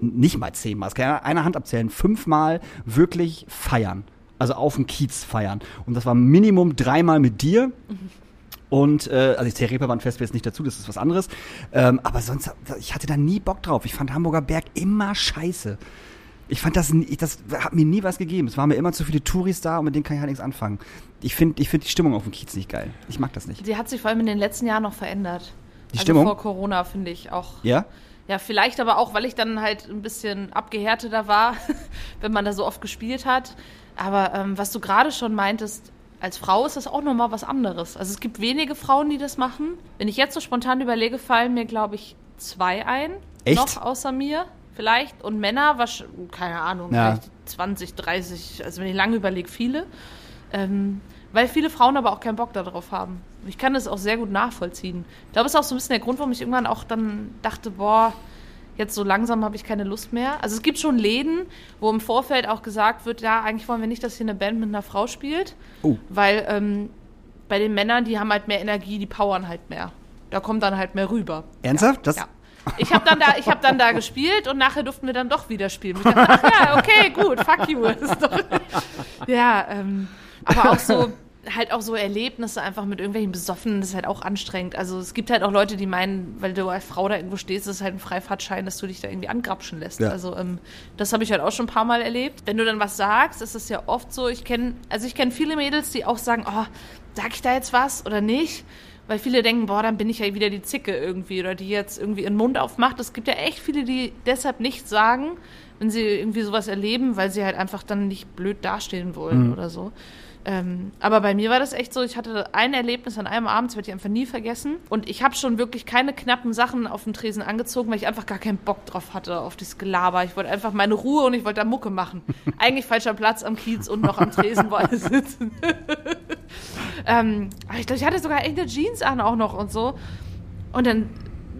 nicht mal zehnmal, das kann ich einer Hand abzählen, fünfmal wirklich feiern. Also auf dem Kiez feiern. Und das war Minimum dreimal mit dir. Und äh, also der Reeperbahn-Fest wäre jetzt nicht dazu, das ist was anderes. Ähm, aber sonst, ich hatte da nie Bock drauf. Ich fand Hamburger Berg immer scheiße. Ich fand das, das hat mir nie was gegeben. Es waren mir immer zu viele Touris da und mit denen kann ich halt nichts anfangen. Ich finde ich find die Stimmung auf dem Kiez nicht geil. Ich mag das nicht. Die hat sich vor allem in den letzten Jahren noch verändert. Die also Stimmung? vor Corona finde ich auch. Ja? Ja, vielleicht aber auch, weil ich dann halt ein bisschen abgehärteter war, wenn man da so oft gespielt hat. Aber ähm, was du gerade schon meintest, als Frau ist das auch nochmal was anderes. Also es gibt wenige Frauen, die das machen. Wenn ich jetzt so spontan überlege, fallen mir, glaube ich, zwei ein. Echt? Noch außer mir vielleicht. Und Männer, wasch- keine Ahnung, Ja. vielleicht 20, 30, also wenn ich lange überlege, viele. Ähm, weil viele Frauen aber auch keinen Bock darauf haben. Ich kann das auch sehr gut nachvollziehen. Ich glaube, das ist auch so ein bisschen der Grund, warum ich irgendwann auch dann dachte, boah, jetzt so langsam habe ich keine Lust mehr. Also es gibt schon Läden, wo im Vorfeld auch gesagt wird, ja, eigentlich wollen wir nicht, dass hier eine Band mit einer Frau spielt. Oh. Weil ähm, bei den Männern, die haben halt mehr Energie, die powern halt mehr. Da kommt dann halt mehr rüber. Ernsthaft? Das, Ja. Ich habe dann, da, ich hab dann da gespielt und nachher durften wir dann doch wieder spielen. Ich dachte, ach ja, okay, gut, fuck you. Ja, ähm, aber auch so, halt auch so Erlebnisse einfach mit irgendwelchen Besoffenen, das ist halt auch anstrengend. Also es gibt halt auch Leute, die meinen, weil du als Frau da irgendwo stehst, ist es halt ein Freifahrtschein, dass du dich da irgendwie angrapschen lässt. Ja. Also ähm, das habe ich halt auch schon ein paar Mal erlebt. Wenn du dann was sagst, ist es ja oft so, ich kenne, also ich kenne viele Mädels, die auch sagen, oh, sag ich da jetzt was oder nicht? Weil viele denken, boah, dann bin ich ja wieder die Zicke irgendwie oder die jetzt irgendwie ihren Mund aufmacht. Es gibt ja echt viele, die deshalb nichts sagen, wenn sie irgendwie sowas erleben, weil sie halt einfach dann nicht blöd dastehen wollen oder so. Ähm, aber bei mir war das echt so, ich hatte ein Erlebnis an einem Abend, das werde ich einfach nie vergessen. Und ich habe schon wirklich keine knappen Sachen auf dem Tresen angezogen, weil ich einfach gar keinen Bock drauf hatte, auf dieses Gelaber. Ich wollte einfach meine Ruhe und ich wollte da Mucke machen. Eigentlich falscher Platz am Kiez und noch am Tresen, wo alle sitzen. ähm, aber ich glaube, ich hatte sogar echt eine Jeans an auch noch und so. Und dann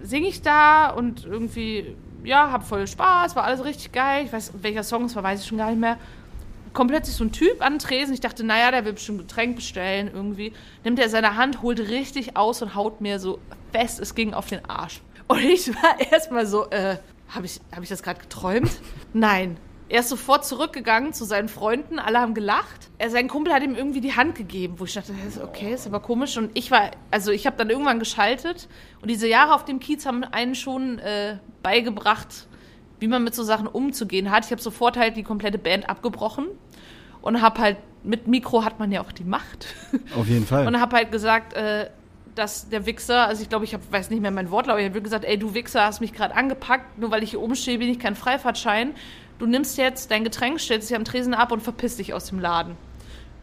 singe ich da und irgendwie, ja, hab voll Spaß, war alles richtig geil. Ich weiß, welcher Song es war, weiß ich schon gar nicht mehr. Kommt plötzlich so ein Typ an den Tresen. Ich dachte, naja, der will bestimmt ein Getränk bestellen irgendwie. Nimmt er seine Hand, holt richtig aus und haut mir so fest, es ging auf den Arsch. Und ich war erstmal so, äh, habe ich, hab ich das gerade geträumt? Nein. Er ist sofort zurückgegangen zu seinen Freunden, alle haben gelacht. Er, sein Kumpel hat ihm irgendwie die Hand gegeben, wo ich dachte, okay, ist aber komisch. Und ich war, also ich habe dann irgendwann geschaltet und diese Jahre auf dem Kiez haben einen schon äh, beigebracht, wie man mit so Sachen umzugehen hat. Ich habe sofort halt die komplette Band abgebrochen und habe halt mit Mikro hat man ja auch die Macht. Auf jeden Fall. Und habe halt gesagt, äh, dass der Wichser, also ich glaube, ich hab, weiß nicht mehr mein Wortlaut, aber ich habe gesagt, ey, du Wichser, hast mich gerade angepackt, nur weil ich hier oben stehe, bin ich kein Freifahrtschein. Du nimmst jetzt dein Getränk, stellst dich am Tresen ab und verpisst dich aus dem Laden.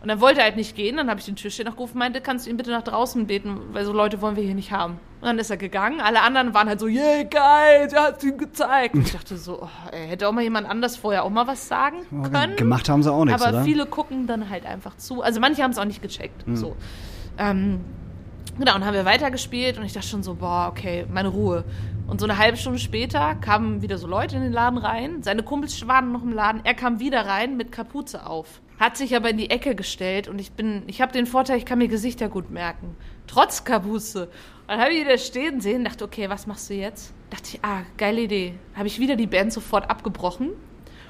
Und dann wollte er halt nicht gehen, dann habe ich den Türsteher noch gerufen, meinte, kannst du ihn bitte nach draußen beten, weil so Leute wollen wir hier nicht haben. Und dann ist er gegangen, alle anderen waren halt so, yeah, geil, der hat ihm gezeigt. Und ich dachte so, oh, ey, hätte auch mal jemand anders vorher auch mal was sagen können. Gemacht haben sie auch nichts, Aber oder? viele gucken dann halt einfach zu. Also manche haben es auch nicht gecheckt. So. Ähm, genau, und haben wir weitergespielt und ich dachte schon so, boah, okay, meine Ruhe. Und so eine halbe Stunde später kamen wieder so Leute in den Laden rein. Seine Kumpels waren noch im Laden. Er kam wieder rein mit Kapuze auf. Hat sich aber in die Ecke gestellt und ich bin, ich habe den Vorteil, ich kann mir Gesichter gut merken. Trotz Kapuze. Und dann habe ich ihn da stehen sehen, dachte, okay, was machst du jetzt? Dachte ich, ah, geile Idee. Habe ich wieder die Band sofort abgebrochen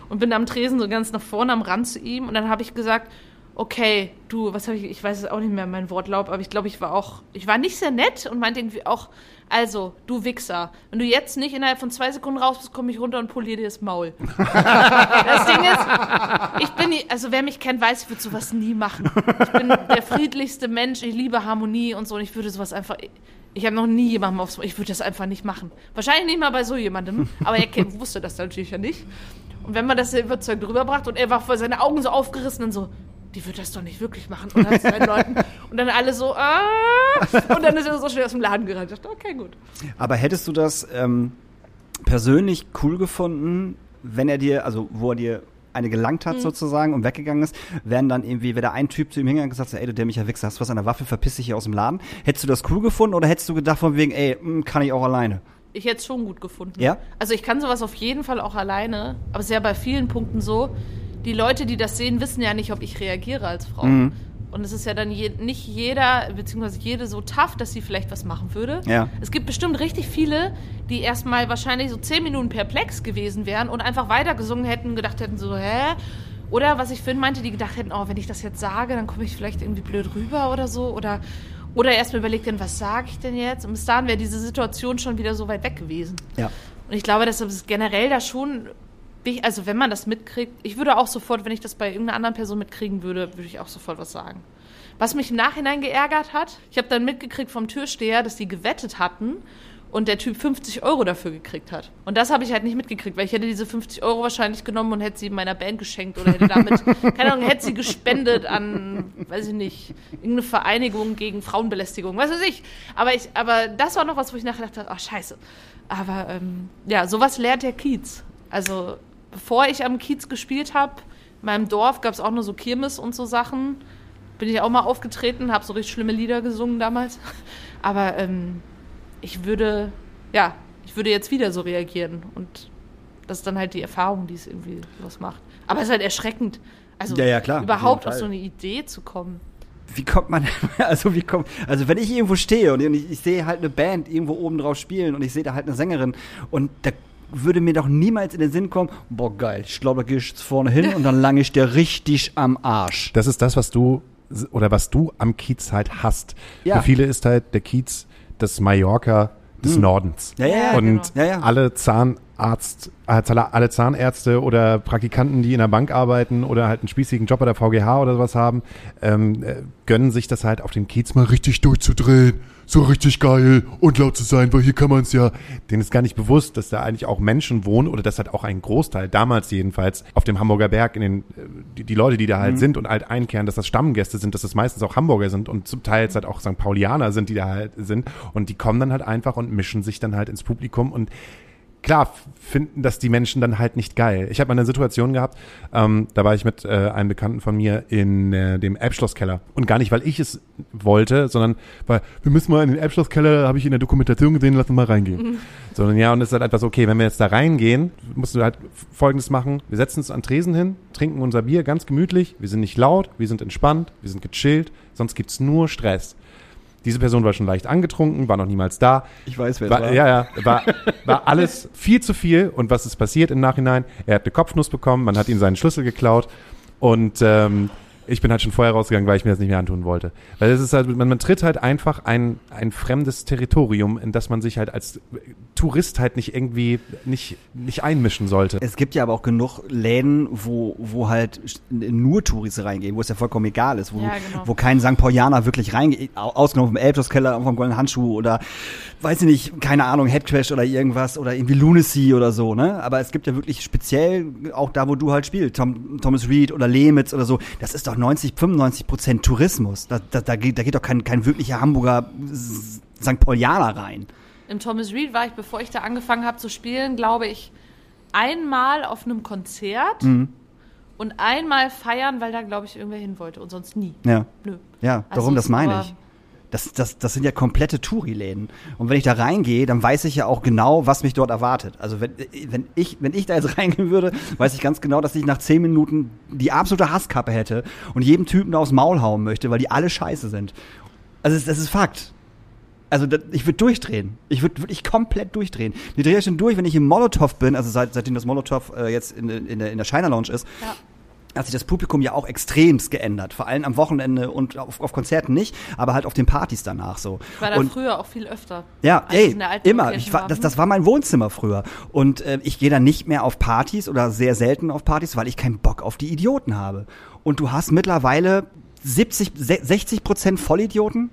und bin am Tresen so ganz nach vorne am Rand zu ihm und dann habe ich gesagt, okay, du, was habe ich, ich weiß es auch nicht mehr, mein Wortlaub, aber ich glaube, ich war auch, ich war nicht sehr nett und meinte irgendwie auch, also, du Wichser, wenn du jetzt nicht innerhalb von zwei Sekunden raus bist, komme ich runter und poliere dir das Maul. das Ding ist, ich bin, nie- also wer mich kennt, weiß, ich würde sowas nie machen. Ich bin der friedlichste Mensch, ich liebe Harmonie und so und ich würde sowas einfach, ich habe noch nie jemandem aufs Maul, ich würde das einfach nicht machen. Wahrscheinlich nicht mal bei so jemandem, aber er kennt, wusste das natürlich ja nicht. Und wenn man das überzeugt rüberbracht und er war vor seine Augen so aufgerissen und so, die wird das doch nicht wirklich machen. Und dann, seinen Leuten, und dann alle so, ah, und dann ist er so schnell aus dem Laden gerannt. Ich dachte, okay, gut. Aber hättest du das ähm, persönlich cool gefunden, wenn er dir, also wo er dir eine gelangt Mhm. hat sozusagen und weggegangen ist, wären dann irgendwie, wäre da ein Typ zu ihm hingegangen und gesagt, ey, du dämlicher Wichser, hast du was an der Waffe, verpiss dich hier aus dem Laden. Hättest du das cool gefunden oder hättest du gedacht von wegen, ey, mm, kann ich auch alleine? Ich hätte es schon gut gefunden. Ja? Also ich kann sowas auf jeden Fall auch alleine, aber es ist ja bei vielen Punkten so, die Leute, die das sehen, wissen ja nicht, ob ich reagiere als Frau. Mhm. Und es ist ja dann je, nicht jeder, beziehungsweise jede so tough, dass sie vielleicht was machen würde. Ja. Es gibt bestimmt richtig viele, die erstmal wahrscheinlich so zehn Minuten perplex gewesen wären und einfach weitergesungen hätten, gedacht hätten so, hä? Oder was ich Finn meinte, die gedacht hätten, oh, wenn ich das jetzt sage, dann komme ich vielleicht irgendwie blöd rüber oder so. Oder, oder erstmal überlegt hätten, was sage ich denn jetzt? Und bis dahin wäre diese Situation schon wieder so weit weg gewesen. Ja. Und ich glaube, deshalb ist generell da schon, also wenn man das mitkriegt, ich würde auch sofort, wenn ich das bei irgendeiner anderen Person mitkriegen würde, würde ich auch sofort was sagen. Was mich im Nachhinein geärgert hat, ich habe dann mitgekriegt vom Türsteher, dass die gewettet hatten und der Typ 50 Euro dafür gekriegt hat. Und das habe ich halt nicht mitgekriegt, weil ich hätte diese 50 Euro wahrscheinlich genommen und hätte sie meiner Band geschenkt oder hätte damit, keine Ahnung, hätte sie gespendet an, weiß ich nicht, irgendeine Vereinigung gegen Frauenbelästigung, was weiß ich. Aber ich, aber das war noch was, wo ich nachher dachte, ach scheiße. Aber ähm, ja, sowas lernt der Kiez. Also bevor ich am Kiez gespielt habe, in meinem Dorf gab es auch nur so Kirmes und so Sachen. Bin ich auch mal aufgetreten, habe so richtig schlimme Lieder gesungen damals. Aber ähm, ich würde, ja, ich würde jetzt wieder so reagieren. Und das ist dann halt die Erfahrung, die es irgendwie was macht. Aber es ist halt erschreckend. Also Ja, ja, klar, überhaupt auf so eine Idee zu kommen. Wie kommt man, also wie kommt, also wenn ich irgendwo stehe und ich, ich sehe halt eine Band irgendwo oben drauf spielen und ich sehe da halt eine Sängerin und da würde mir doch niemals in den Sinn kommen, boah geil, ich glaube, da gehe ich jetzt vorne hin und dann lange ich dir richtig am Arsch. Das ist das, was du oder was du am Kiez halt hast. Ja. Für viele ist halt der Kiez das Mallorca des Nordens. Ja, ja, Und genau. Alle Zahnarzt, äh, alle Zahnärzte oder Praktikanten, die in der Bank arbeiten oder halt einen spießigen Job bei der VGH oder sowas haben, ähm, äh, gönnen sich das halt auf dem Kiez mal richtig durchzudrehen. So richtig geil und laut zu sein, weil hier kann man es ja. Denen ist gar nicht bewusst, dass da eigentlich auch Menschen wohnen oder dass halt auch ein Großteil, damals jedenfalls, auf dem Hamburger Berg, in den, äh, die, die Leute, die da halt sind und halt einkehren, dass das Stammgäste sind, dass das meistens auch Hamburger sind und zum Teil halt auch St. Paulianer sind, die da halt sind. Und die kommen dann halt einfach und mischen sich dann halt ins Publikum und klar finden das die Menschen dann halt nicht geil. Ich habe mal eine Situation gehabt, ähm, da war ich mit äh, einem Bekannten von mir in äh, dem Elbschlosskeller. Und gar nicht, weil ich es wollte, sondern weil wir müssen mal in den Elbschlosskeller, habe ich in der Dokumentation gesehen, lass uns mal reingehen. Sondern ja, und es ist halt einfach so, okay, wenn wir jetzt da reingehen, musst du halt Folgendes machen. Wir setzen uns an Tresen hin, trinken unser Bier ganz gemütlich, wir sind nicht laut, wir sind entspannt, wir sind gechillt, sonst gibt's nur Stress. Diese Person war schon leicht angetrunken, war noch niemals da. Ich weiß, wer es war, war. Ja, ja, war, war alles viel zu viel. Und was ist passiert im Nachhinein? Er hat eine Kopfnuss bekommen, man hat ihm seinen Schlüssel geklaut und ähm, ich bin halt schon vorher rausgegangen, weil ich mir das nicht mehr antun wollte. Weil es ist halt, man, man tritt halt einfach ein, ein fremdes Territorium, in das man sich halt als Tourist halt nicht irgendwie nicht, nicht einmischen sollte. Es gibt ja aber auch genug Läden, wo, wo halt nur Touristen reingehen, wo es ja vollkommen egal ist, wo, Ja, genau. wo kein St. Paulianer wirklich reingeht, au- ausgenommen vom Elbschlosskeller, vom Goldenen Handschuh oder, weiß ich nicht, keine Ahnung, Headcrash oder irgendwas oder irgendwie Lunacy oder so, ne? Aber es gibt ja wirklich speziell, auch da, wo du halt spielst, Tom, Thomas Reed oder Lemitz oder so, das ist doch 90, 95 Prozent Tourismus. Da, da, da, geht, da geht doch kein, kein wirklicher Hamburger St. Paulianer rein. Im Thomas Reed war ich, bevor ich da angefangen habe zu spielen, glaube ich, einmal auf einem Konzert Mhm. und einmal feiern, weil da, glaube ich, irgendwer hin wollte und sonst nie. Ja. Nö. Ja, Also darum, das meine ich. Das, das, das sind ja komplette Touri-Läden. Und wenn ich da reingehe, dann weiß ich ja auch genau, was mich dort erwartet. Also wenn, wenn, ich, wenn ich da jetzt reingehen würde, weiß ich ganz genau, dass ich nach zehn Minuten die absolute Hasskappe hätte und jedem Typen da aufs Maul hauen möchte, weil die alle scheiße sind. Also das, das ist Fakt. Also das, ich würde durchdrehen. Ich würde wirklich komplett durchdrehen. Ich drehe schon durch, wenn ich im Molotow bin, also seit, seitdem das Molotow äh, jetzt in, in, der, in der China Lounge ist, Ja. hat sich das Publikum ja auch extremst geändert. Vor allem am Wochenende und auf, auf Konzerten nicht, aber halt auf den Partys danach so. Ich war da und früher auch viel öfter. ja, ich ey, immer. Ich war, das, das war mein Wohnzimmer früher. Und äh, ich gehe dann nicht mehr auf Partys oder sehr selten auf Partys, weil ich keinen Bock auf die Idioten habe. Und du hast mittlerweile 70, se- 60 Prozent Vollidioten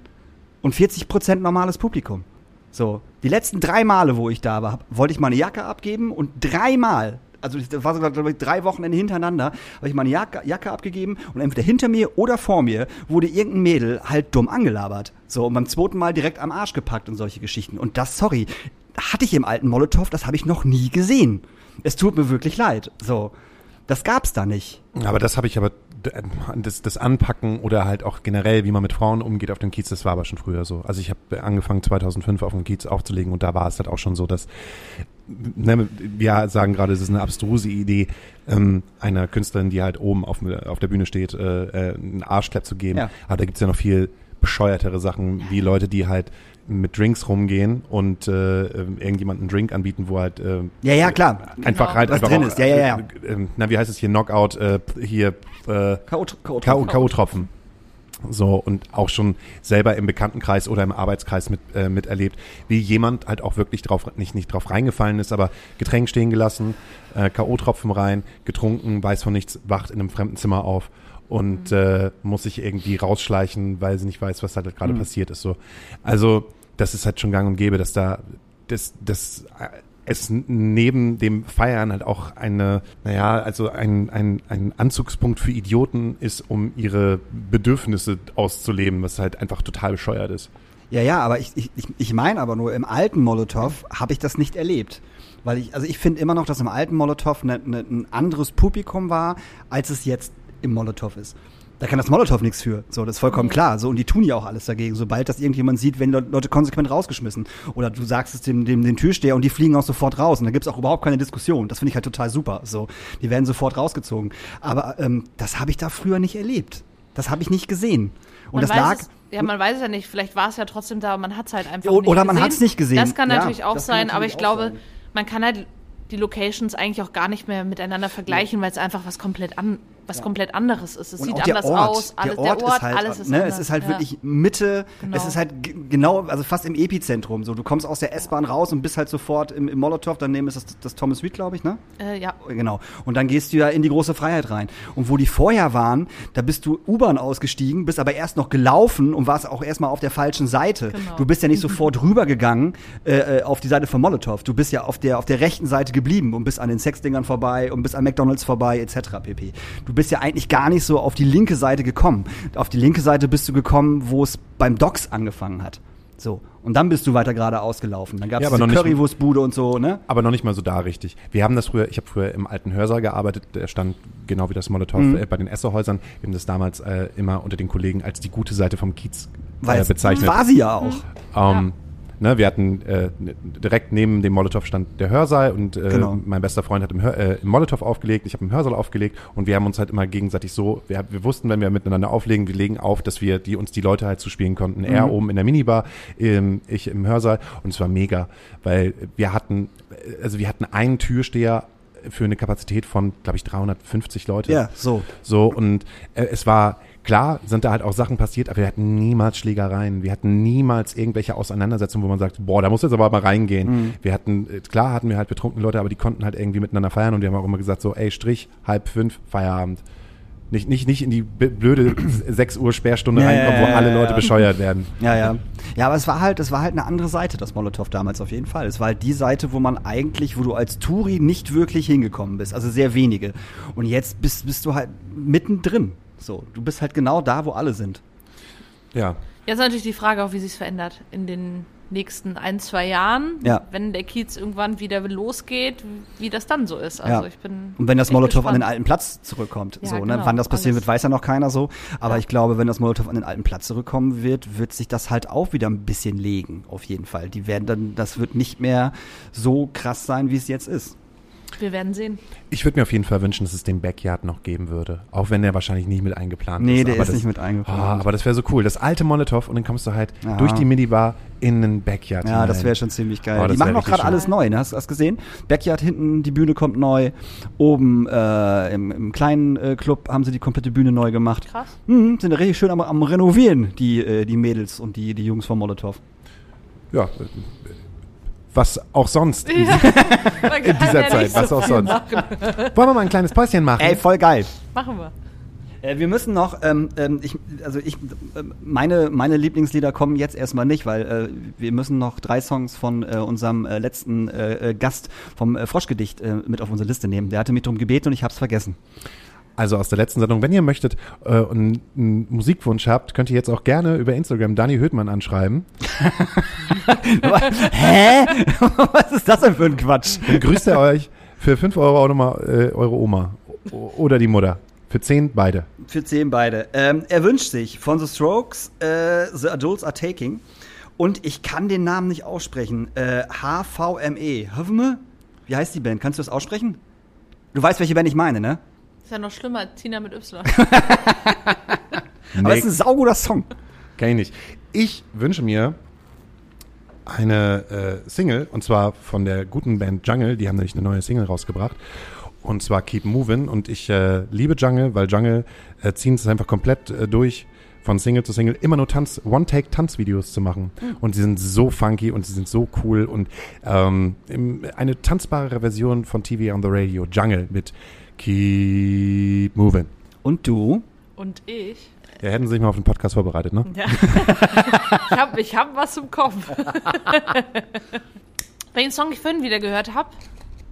und 40 Prozent normales Publikum. So, die letzten drei Male, wo ich da war, wollte ich meine Jacke abgeben und dreimal, also das war sogar glaube ich, drei Wochenende hintereinander, habe ich meine Jacke, Jacke abgegeben und entweder hinter mir oder vor mir wurde irgendein Mädel halt dumm angelabert. So, und beim zweiten Mal direkt am Arsch gepackt und solche Geschichten. Und das, sorry, hatte ich im alten Molotow, das habe ich noch nie gesehen. Es tut mir wirklich leid. So, das gab's da nicht. Aber das habe ich aber, das, das Anpacken oder halt auch generell, wie man mit Frauen umgeht auf dem Kiez, das war aber schon früher so. Also ich habe angefangen 2005 auf dem Kiez aufzulegen und da war es halt auch schon so, dass, ne, wir sagen gerade, es ist eine abstruse Idee, ähm, einer Künstlerin, die halt oben auf, auf der Bühne steht, äh, äh, einen Arschklapp zu geben. Ja. Aber da gibt's ja noch viel bescheuertere Sachen, wie Leute, die halt mit Drinks rumgehen und äh, irgendjemanden einen Drink anbieten, wo halt äh, Ja, ja, klar. einfach Genau. halt Was einfach drin auch, ist. Ja, ja, ja. Äh, äh, na, wie heißt es hier? Knockout, äh, hier äh, K.O. K.O. K.O. K.O.-Tropfen. So, und auch schon selber im Bekanntenkreis oder im Arbeitskreis mit, äh, miterlebt, wie jemand halt auch wirklich drauf, nicht, nicht drauf reingefallen ist, aber Getränk stehen gelassen, äh, K.O.-Tropfen rein, getrunken, weiß von nichts, wacht in einem fremden Zimmer auf und äh, muss sich irgendwie rausschleichen, weil sie nicht weiß, was halt gerade passiert ist. So. Also, das ist halt schon gang und gäbe, dass da das, das es neben dem Feiern halt auch eine, naja, also ein, ein, ein Anzugspunkt für Idioten ist, um ihre Bedürfnisse auszuleben, was halt einfach total bescheuert ist. Ja, ja, aber ich, ich, ich- ich meine aber nur, im alten Molotow habe ich das nicht erlebt. Weil ich, also ich finde immer noch, dass im alten Molotow ne, ne, ein anderes Publikum war, als es jetzt im Molotow ist. Da kann das Molotow nichts für. So, das ist vollkommen klar. So, und die tun ja auch alles dagegen. Sobald das irgendjemand sieht, werden Leute konsequent rausgeschmissen. Oder du sagst es dem, dem, dem Türsteher und die fliegen auch sofort raus. Und da gibt's auch überhaupt keine Diskussion. Das finde ich halt total super. So, die werden sofort rausgezogen. Aber ähm, das habe ich da früher nicht erlebt. Das habe ich nicht gesehen. Und Man das lag. Es, ja, man weiß es ja nicht. Vielleicht war es ja trotzdem da, aber man hat es halt einfach O- nicht oder man gesehen. hat's nicht gesehen. Das kann Ja, natürlich auch sein, aber natürlich ich auch glaube, sein. man kann halt die Locations eigentlich auch gar nicht mehr miteinander vergleichen, weil es einfach was komplett an, was komplett anderes ist. Es Und sieht der anders Ort. aus, alles, der Ort, ist halt, alles ist ne, anders. es ist halt ja. wirklich Mitte, Genau. es ist halt genau, also fast im Epizentrum. So, du kommst aus der S-Bahn raus und bist halt sofort im, im Molotow, daneben ist das, das Thomas Reed, glaube ich, ne? Äh, ja. Genau. Und dann gehst du ja in die große Freiheit rein. Und wo die vorher waren, da bist du U-Bahn ausgestiegen, bist aber erst noch gelaufen und warst auch erstmal auf der falschen Seite. Genau. Du bist ja nicht sofort rübergegangen äh, äh, auf die Seite von Molotow. Du bist ja auf der, auf der rechten Seite geblieben und bist an den Sexdingern vorbei und bist an McDonalds vorbei, etc. pp. Du bist ja eigentlich gar nicht so auf die linke Seite gekommen. Auf die linke Seite bist du gekommen, wo es beim Docks angefangen hat. So. Und dann bist du weiter geradeaus gelaufen. Dann gab Ja, es nicht- Currywurstbude und so, ne? Aber noch nicht mal so da richtig. Wir haben das früher, ich habe früher im alten Hörsaal gearbeitet, der stand genau wie das Molotow Mhm. äh, bei den Esserhäusern. Wir haben das damals äh, immer unter den Kollegen als die gute Seite vom Kiez äh, bezeichnet. war sie ja auch. Ähm, ne, wir hatten äh, direkt neben dem Molotow stand der Hörsaal und äh, Genau. mein bester Freund hat im, Hör, äh, im Molotow aufgelegt, ich habe im Hörsaal aufgelegt und wir haben uns halt immer gegenseitig so, wir, wir wussten, wenn wir miteinander auflegen, wir legen auf, dass wir die uns die Leute halt zuspielen konnten. Er Mhm. oben in der Minibar, ähm, ich im Hörsaal und es war mega, weil wir hatten, also wir hatten einen Türsteher für eine Kapazität von, glaube ich, 350 Leute. Ja, so. So, und äh, es war, klar, sind da halt auch Sachen passiert, aber wir hatten niemals Schlägereien. Wir hatten niemals irgendwelche Auseinandersetzungen, wo man sagt, boah, da muss jetzt aber mal reingehen. Mhm. Wir hatten, äh, klar hatten wir halt betrunkene Leute, aber die konnten halt irgendwie miteinander feiern und wir haben auch immer gesagt, so, ey, Strich, halb fünf, Feierabend. Nicht, nicht, nicht in die blöde 6 Uhr Sperrstunde Ja, reinkommen, wo ja, alle ja, Leute bescheuert werden. Ja, ja. Ja, aber es war halt, es war halt eine andere Seite, das Molotow damals auf jeden Fall. Es war halt die Seite, wo man eigentlich, wo du als Touri nicht wirklich hingekommen bist, also sehr wenige. Und jetzt bist, bist du halt mittendrin. So, du bist halt genau da, wo alle sind. Ja. Jetzt ist natürlich die Frage auch, wie sich verändert in den nächsten ein, zwei Jahren, Ja. wenn der Kiez irgendwann wieder losgeht, wie das dann so ist. Also Ja. ich bin Und wenn das Molotow an den alten Platz zurückkommt, Ja, so, ne? genau, wann das passieren alles. wird, weiß ja noch keiner so. Aber Ja. ich glaube, wenn das Molotow an den alten Platz zurückkommen wird, wird sich das halt auch wieder ein bisschen legen, auf jeden Fall. Die werden dann, das wird nicht mehr so krass sein, wie es jetzt ist. Wir werden sehen. Ich würde mir auf jeden Fall wünschen, dass es den Backyard noch geben würde. Auch wenn der wahrscheinlich nicht mit eingeplant Nee, ist. der aber ist das, nicht mit eingeplant. Ah, aber das wäre so cool. Das alte Molotow und dann kommst du halt Ja. durch die Minibar in den Backyard. Ja, das hinein. wäre schon ziemlich geil. Oh, das die machen auch gerade alles neu, ne? Hast du das gesehen? Backyard hinten, die Bühne kommt neu. Oben äh, im, im kleinen äh, Club haben sie die komplette Bühne neu gemacht. Krass. Hm, sind richtig schön am, am Renovieren, die, äh, die Mädels und die, die Jungs von Molotow. Ja, äh, was auch sonst. In In dieser Zeit, was auch sonst. Wollen wir mal ein kleines Päuschen machen? Ey, voll geil. Machen wir. Äh, wir müssen noch, ähm, ähm, ich, also ich, ähm, meine, meine Lieblingslieder kommen jetzt erstmal nicht, weil äh, wir müssen noch drei Songs von äh, unserem äh, letzten äh, äh, Gast vom äh, Froschgedicht äh, mit auf unsere Liste nehmen. Der hatte mich darum gebeten und ich hab's vergessen. Also aus der letzten Sendung, wenn ihr möchtet äh, und einen Musikwunsch habt, könnt ihr jetzt auch gerne über Instagram Dani Höhtmann anschreiben. Hä? Was ist das denn für ein Quatsch? Dann grüßt er euch für 5 Euro auch nochmal äh, eure Oma oder die Mutter. Für 10 beide. Für 10 beide. Ähm, er wünscht sich von The Strokes äh, The Adults Are Taking. Und ich kann den Namen nicht aussprechen. Äh, HVME. Hövme? Wie heißt die Band? Kannst du das aussprechen? Du weißt, welche Band ich meine, ne? Ist ja noch schlimmer, Tina mit Y. Aber es ist ein sauguter Song. Kenn ich nicht. Ich wünsche mir eine äh, Single, und zwar von der guten Band Jungle, die haben nämlich eine neue Single rausgebracht. Und zwar Keep Movin'. Und ich äh, liebe Jungle, weil Jungle äh, ziehen es einfach komplett äh, durch, von Single zu Single, immer nur Tanz, One-Take-Tanzvideos zu machen. Und sie sind so funky und sie sind so cool. Und ähm, eine tanzbare Version von TV on the Radio, Jungle mit Keep Movin'. Und du? Und ich. Ja, hätten sie sich mal auf den Podcast vorbereitet, ne? Ja. ich habe ich hab was im Kopf. Welchen Song ich vorhin wieder gehört habe,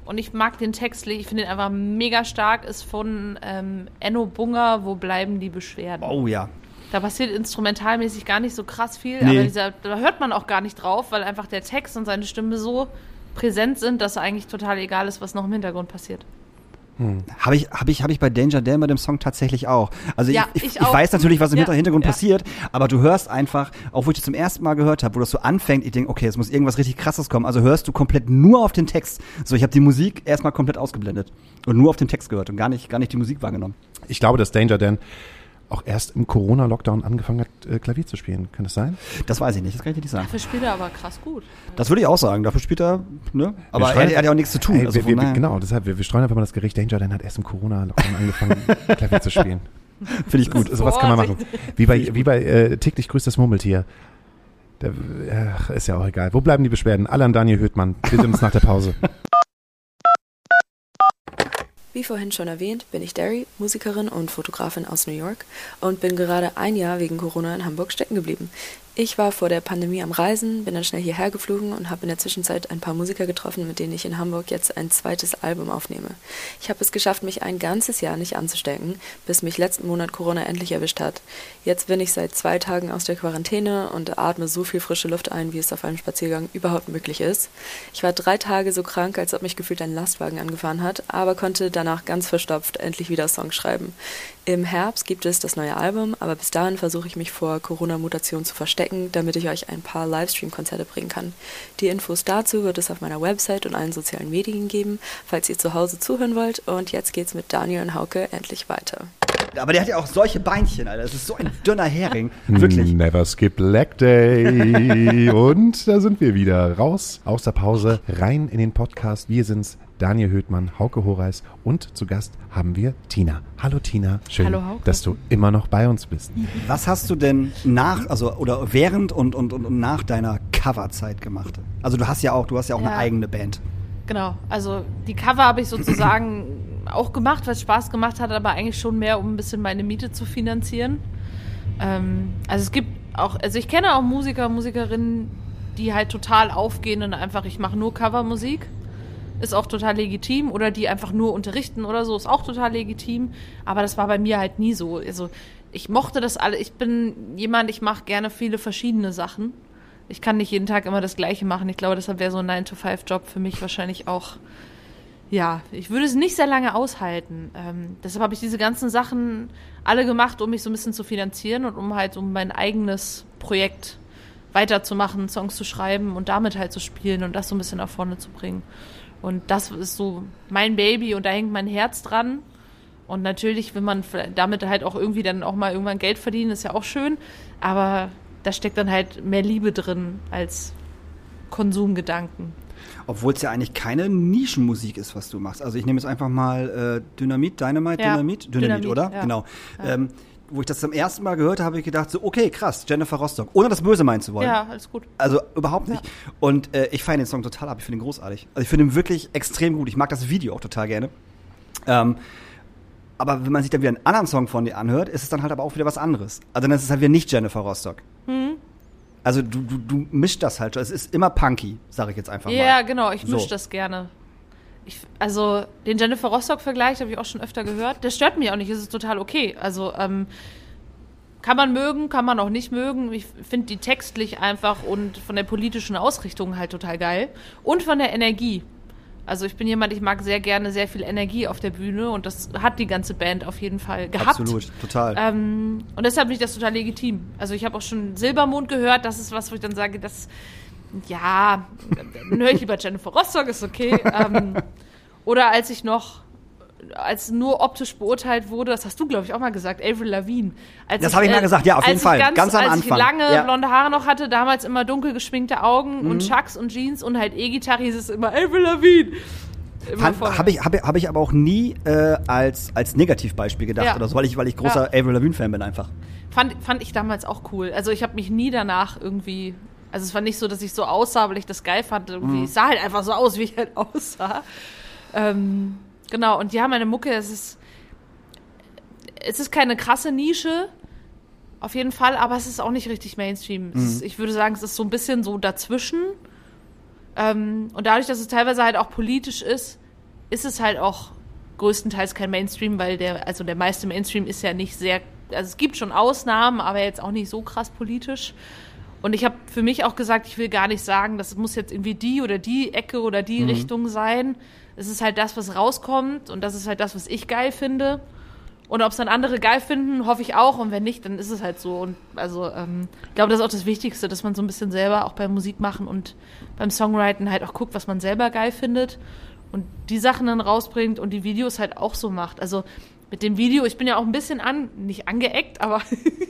und ich mag den Text, ich finde ihn einfach mega stark, ist von ähm, Enno Bunger, Wo bleiben die Beschwerden? Oh ja. Da passiert instrumentalmäßig gar nicht so krass viel, Nee. aber dieser, da hört man auch gar nicht drauf, weil einfach der Text und seine Stimme so präsent sind, dass eigentlich total egal ist, was noch im Hintergrund passiert. Habe ich, hab ich, hab ich bei Danger Dan bei dem Song tatsächlich auch. Also Ja, ich, ich, ich ich weiß natürlich, was im Ja, Hintergrund ja. passiert, aber du hörst einfach, auch wo ich das zum ersten Mal gehört habe, wo das so anfängt, ich denke, okay, es muss irgendwas richtig krasses kommen. Also hörst du komplett nur auf den Text. So, ich habe die Musik erstmal komplett ausgeblendet und nur auf den Text gehört und gar nicht, gar nicht die Musik wahrgenommen. Ich glaube, dass Danger Dan auch erst im Corona-Lockdown angefangen hat, äh, Klavier zu spielen. Kann das sein? Das weiß ich nicht, das kann ich dir nicht sagen. Dafür spielt er aber krass gut. Das würde ich auch sagen, dafür spielt er, ne? Aber Wir er, streuen- er hat ja auch nichts zu tun. Ey, also wir, wir, genau, deshalb, wir, wir streuen einfach mal das Gericht. Danger Dan hat erst im Corona-Lockdown angefangen, Klavier zu spielen. finde ich gut. So, sowas kann man machen. Wie bei, wie bei äh, täglich grüßt das Murmeltier. Der, ach, ist ja auch egal. Wo bleiben die Beschwerden? Alle an Daniel Höhtmann. Wir sehen uns nach der Pause. Wie vorhin schon erwähnt, bin ich Derry, Musikerin und Fotografin aus New York und bin gerade ein Jahr wegen Corona in Hamburg stecken geblieben. Ich war vor der Pandemie am Reisen, bin dann schnell hierher geflogen und habe in der Zwischenzeit ein paar Musiker getroffen, mit denen ich in Hamburg jetzt ein zweites Album aufnehme. Ich habe es geschafft, mich ein ganzes Jahr nicht anzustecken, bis mich letzten Monat Corona endlich erwischt hat. Jetzt bin ich seit zwei Tagen aus der Quarantäne und atme so viel frische Luft ein, wie es auf einem Spaziergang überhaupt möglich ist. Ich war drei Tage so krank, als ob mich gefühlt ein Lastwagen angefahren hat, aber konnte danach ganz verstopft endlich wieder Songs schreiben. Im Herbst gibt es das neue Album, aber bis dahin versuche ich mich vor Corona-Mutation zu verstecken, damit ich euch ein paar Livestream-Konzerte bringen kann. Die Infos dazu wird es auf meiner Website und allen sozialen Medien geben, falls ihr zu Hause zuhören wollt. Und jetzt geht's mit Daniel und Hauke endlich weiter. Aber der hat ja auch solche Beinchen, Alter. Das ist so ein dünner Hering. Wirklich. Never skip leg day. Und da sind wir wieder. Raus aus der Pause, rein in den Podcast. Wir sind's, Daniel Höhtmann, Hauke Horeis und zu Gast haben wir Tina. Hallo Tina, schön, Hallo, Hauke. dass du immer noch bei uns bist. Was hast du denn nach, also oder während und, und, und, und nach deiner Coverzeit gemacht? Also du hast ja auch, du hast ja auch Ja. eine eigene Band. Genau, also die Cover habe ich sozusagen auch gemacht, weil es Spaß gemacht hat, aber eigentlich schon mehr, um ein bisschen meine Miete zu finanzieren. Ähm, also es gibt auch, also ich kenne auch Musiker, Musikerinnen, die halt total aufgehen und einfach, ich mache nur Covermusik. Ist auch total legitim. Oder die einfach nur unterrichten oder so, ist auch total legitim. Aber das war bei mir halt nie so. Also ich mochte das alle. Ich bin jemand, ich mache gerne viele verschiedene Sachen. Ich kann nicht jeden Tag immer das Gleiche machen. Ich glaube, deshalb wäre so ein 9-to-5-Job für mich wahrscheinlich auch, ja, ich würde es nicht sehr lange aushalten. Ähm, deshalb habe ich diese ganzen Sachen alle gemacht, um mich so ein bisschen zu finanzieren und um halt um mein eigenes Projekt weiterzumachen, Songs zu schreiben und damit halt zu spielen und das so ein bisschen nach vorne zu bringen. Und das ist so mein Baby und da hängt mein Herz dran. Und natürlich will man damit halt auch irgendwie dann auch mal irgendwann Geld verdienen, ist ja auch schön. Aber da steckt dann halt mehr Liebe drin als Konsumgedanken. Obwohl es ja eigentlich keine Nischenmusik ist, was du machst. Also ich nehme jetzt einfach mal äh, Dynamit, Dynamite, Ja, Dynamit, Dynamit, Dynamit, oder? ja. Genau. Ähm, wo ich das zum ersten Mal gehört habe, habe ich gedacht, so, okay, krass, Jennifer Rostock. Ohne das Böse meinen zu wollen. Ja, alles gut. Also überhaupt nicht. Und äh, ich feiere den Song total ab. Ich finde ihn großartig. Also ich finde ihn wirklich extrem gut. Ich mag das Video auch total gerne. Ähm, aber wenn man sich dann wieder einen anderen Song von dir anhört, ist es dann halt aber auch wieder was anderes. Also dann ist es halt wieder nicht Jennifer Rostock. Mhm. Also du, du, du mischst das halt. Es ist immer punky, sage ich jetzt einfach Ja, mal. genau, ich So. mische das gerne. Ich, also den Jennifer Rostock-Vergleich habe ich auch schon öfter gehört. Der stört mich auch nicht, es ist total okay. Also ähm, kann man mögen, kann man auch nicht mögen. Ich finde die textlich einfach und von der politischen Ausrichtung halt total geil. Und von der Energie. Also ich bin jemand, ich mag sehr gerne sehr viel Energie auf der Bühne und das hat die ganze Band auf jeden Fall gehabt. Absolut, total. Ähm, und deshalb finde ich das total legitim. Also ich habe auch schon Silbermond gehört, das ist was, wo ich dann sage, das, ja, dann höre ich lieber Jennifer Rostock, ist okay. ähm, oder als ich noch, als nur optisch beurteilt wurde, das hast du, glaube ich, auch mal gesagt, Avril Lavigne. Als Das habe ich mal gesagt, ja, auf als jeden Fall, Ganz, ganz am als Anfang. ich lange Ja. blonde Haare noch hatte, damals immer dunkel geschminkte Augen Mhm. und Chucks und Jeans und halt E-Gitarre hieß es immer Avril Lavigne. Habe ich, hab, hab ich aber auch nie äh, als, als Negativbeispiel gedacht Ja. oder so, weil ich, weil ich großer Avril Lavigne-Fan bin einfach. Fand, fand ich damals auch cool. Also ich habe mich nie danach irgendwie. Also es war nicht so, dass ich so aussah, weil ich das geil fand. Irgendwie. Ich sah halt einfach so aus, wie ich halt aussah. Ähm, genau, und ja, meine Mucke, es ist. Es ist keine krasse Nische, auf jeden Fall, aber es ist auch nicht richtig Mainstream. Es ist, ich würde sagen, es ist so ein bisschen so dazwischen. Ähm, und dadurch, dass es teilweise halt auch politisch ist, ist es halt auch größtenteils kein Mainstream, weil der, also der meiste Mainstream ist ja nicht sehr, also es gibt schon Ausnahmen, aber jetzt auch nicht so krass politisch. Und ich habe für mich auch gesagt, ich will gar nicht sagen, das muss jetzt irgendwie die oder die Ecke oder die Richtung sein. Es ist halt das, was rauskommt und das ist halt das, was ich geil finde. Und ob es dann andere geil finden, hoffe ich auch. Und wenn nicht, dann ist es halt so. Und also, ähm, ich glaube, das ist auch das Wichtigste, dass man so ein bisschen selber auch beim Musik machen und beim Songwriten halt auch guckt, was man selber geil findet. Und die Sachen dann rausbringt und die Videos halt auch so macht. Also mit dem Video, ich bin ja auch ein bisschen an, nicht angeeckt, aber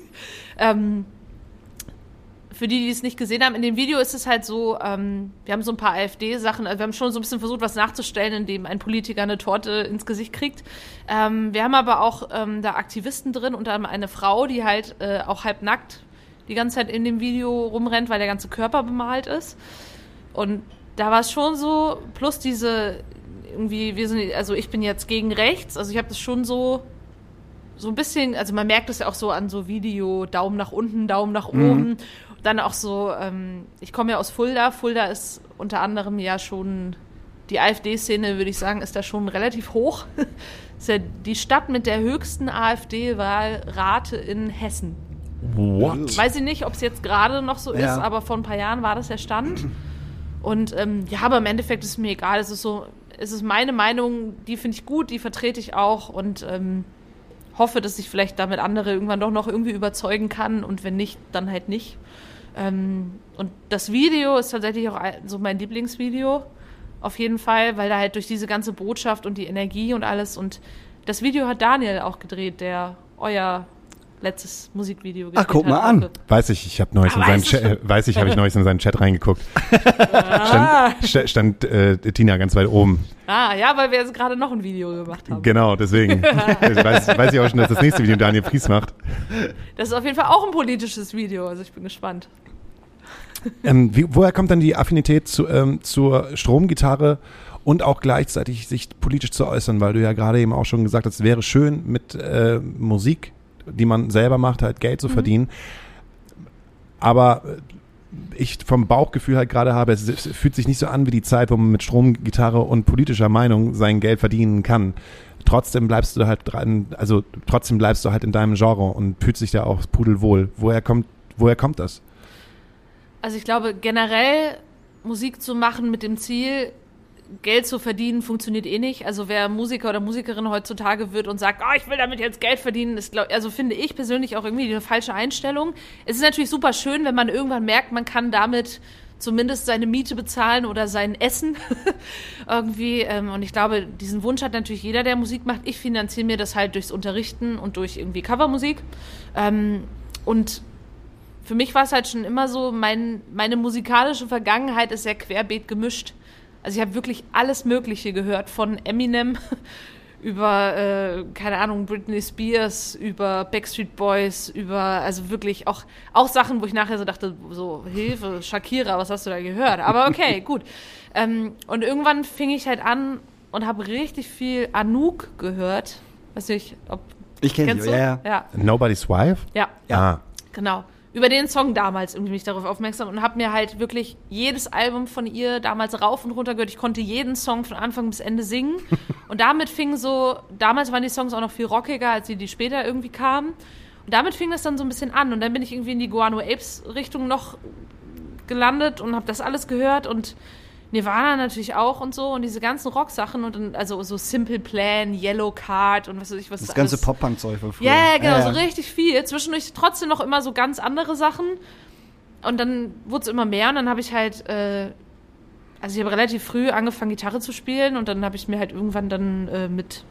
ähm, für die, die es nicht gesehen haben, in dem Video ist es halt so, ähm, wir haben so ein paar AfD-Sachen, also wir haben schon so ein bisschen versucht, was nachzustellen, indem ein Politiker eine Torte ins Gesicht kriegt. Ähm, wir haben aber auch ähm, da Aktivisten drin, unter anderem eine Frau, die halt äh, auch halb nackt die ganze Zeit in dem Video rumrennt, weil der ganze Körper bemalt ist. Und da war es schon so, plus diese, irgendwie, wir sind, also ich bin jetzt gegen rechts, also ich habe das schon so, so ein bisschen, also man merkt es ja auch so an so Video, Daumen nach unten, Daumen nach oben. Dann auch so, ähm, ich komme ja aus Fulda. Fulda ist unter anderem ja schon, die AfD-Szene, würde ich sagen, ist da schon relativ hoch. ist ja die Stadt mit der höchsten AfD-Wahlrate in Hessen. What? Weiß ich nicht, ob es jetzt gerade noch so Ja. ist, aber vor ein paar Jahren war das der Stand. Und ähm, ja, aber im Endeffekt ist es mir egal. Es ist so, es ist meine Meinung, die finde ich gut, die vertrete ich auch und ähm, hoffe, dass ich vielleicht damit andere irgendwann doch noch irgendwie überzeugen kann und wenn nicht, dann halt nicht. Ähm, und das Video ist tatsächlich auch so mein Lieblingsvideo. Auf jeden Fall, weil da halt durch diese ganze Botschaft und die Energie und alles und das Video hat Daniel auch gedreht, der euer letztes Musikvideo Ach, guck gespielt mal hat. an. Weiß ich, ich habe neulich Ah, in seinen Chat, äh, weiß ich, habe ich neulich in seinen Chat reingeguckt. Ah. Stand, sta- stand äh, Tina ganz weit oben. ah, ja, weil wir jetzt gerade noch ein Video gemacht haben. Genau, deswegen. Weiß, weiß ich auch schon, dass das nächste Video Daniel Fries macht. Das ist auf jeden Fall auch ein politisches Video, also ich bin gespannt. Ähm, wie, woher kommt dann die Affinität zu, ähm, zur Stromgitarre und auch gleichzeitig sich politisch zu äußern? Weil du ja gerade eben auch schon gesagt hast, es wäre schön mit äh, Musik, die man selber macht, halt Geld zu verdienen. Aber ich vom Bauchgefühl halt gerade habe, es, es fühlt sich nicht so an wie die Zeit, wo man mit Stromgitarre und politischer Meinung sein Geld verdienen kann. Trotzdem bleibst du halt dran, also trotzdem bleibst du halt in deinem Genre und fühlst dich da auch pudelwohl. Woher kommt, woher kommt das? Also ich glaube, generell Musik zu machen mit dem Ziel, Geld zu verdienen, funktioniert eh nicht. Also wer Musiker oder Musikerin heutzutage wird und sagt, oh, ich will damit jetzt Geld verdienen, ist, glaub, also finde ich persönlich auch irgendwie eine falsche Einstellung. Es ist natürlich super schön, wenn man irgendwann merkt, man kann damit zumindest seine Miete bezahlen oder sein Essen irgendwie. Ähm, und ich glaube, diesen Wunsch hat natürlich jeder, der Musik macht. Ich finanziere mir das halt durchs Unterrichten und durch irgendwie Covermusik. Ähm, und für mich war es halt schon immer so, mein, meine musikalische Vergangenheit ist sehr querbeet gemischt. Also ich habe wirklich alles Mögliche gehört, von Eminem über, äh, keine Ahnung, Britney Spears, über Backstreet Boys, über, also wirklich auch, auch Sachen, wo ich nachher so dachte, so, Hilfe, Shakira, was hast du da gehört? Aber okay, gut. Ähm, und irgendwann fing ich halt an und habe richtig viel Anouk gehört. Weiß nicht, ob... Ich kenne Kennst sie, ja. Ja, Nobody's Wife? ja. Ja. Ah. Genau. Über den Song damals irgendwie mich darauf aufmerksam und habe mir halt wirklich jedes Album von ihr damals rauf und runter gehört. Ich konnte jeden Song von Anfang bis Ende singen. Und damit fing so, damals waren die Songs auch noch viel rockiger, als die, die später irgendwie kamen. Und damit fing das dann so ein bisschen an. Und dann bin ich irgendwie in die Guano Apes Richtung noch gelandet und habe das alles gehört und Nirvana natürlich auch und so und diese ganzen Rocksachen und dann, also so Simple Plan, Yellow Card und was weiß ich was Das da ganze Pop-Punk-Zeug von früher. ja, ja, genau, Ja, so richtig viel. Zwischendurch trotzdem noch immer so ganz andere Sachen. Und dann wurde es immer mehr und dann habe ich halt, äh, also ich habe relativ früh angefangen, Gitarre zu spielen und dann habe ich mir halt irgendwann dann äh, mit,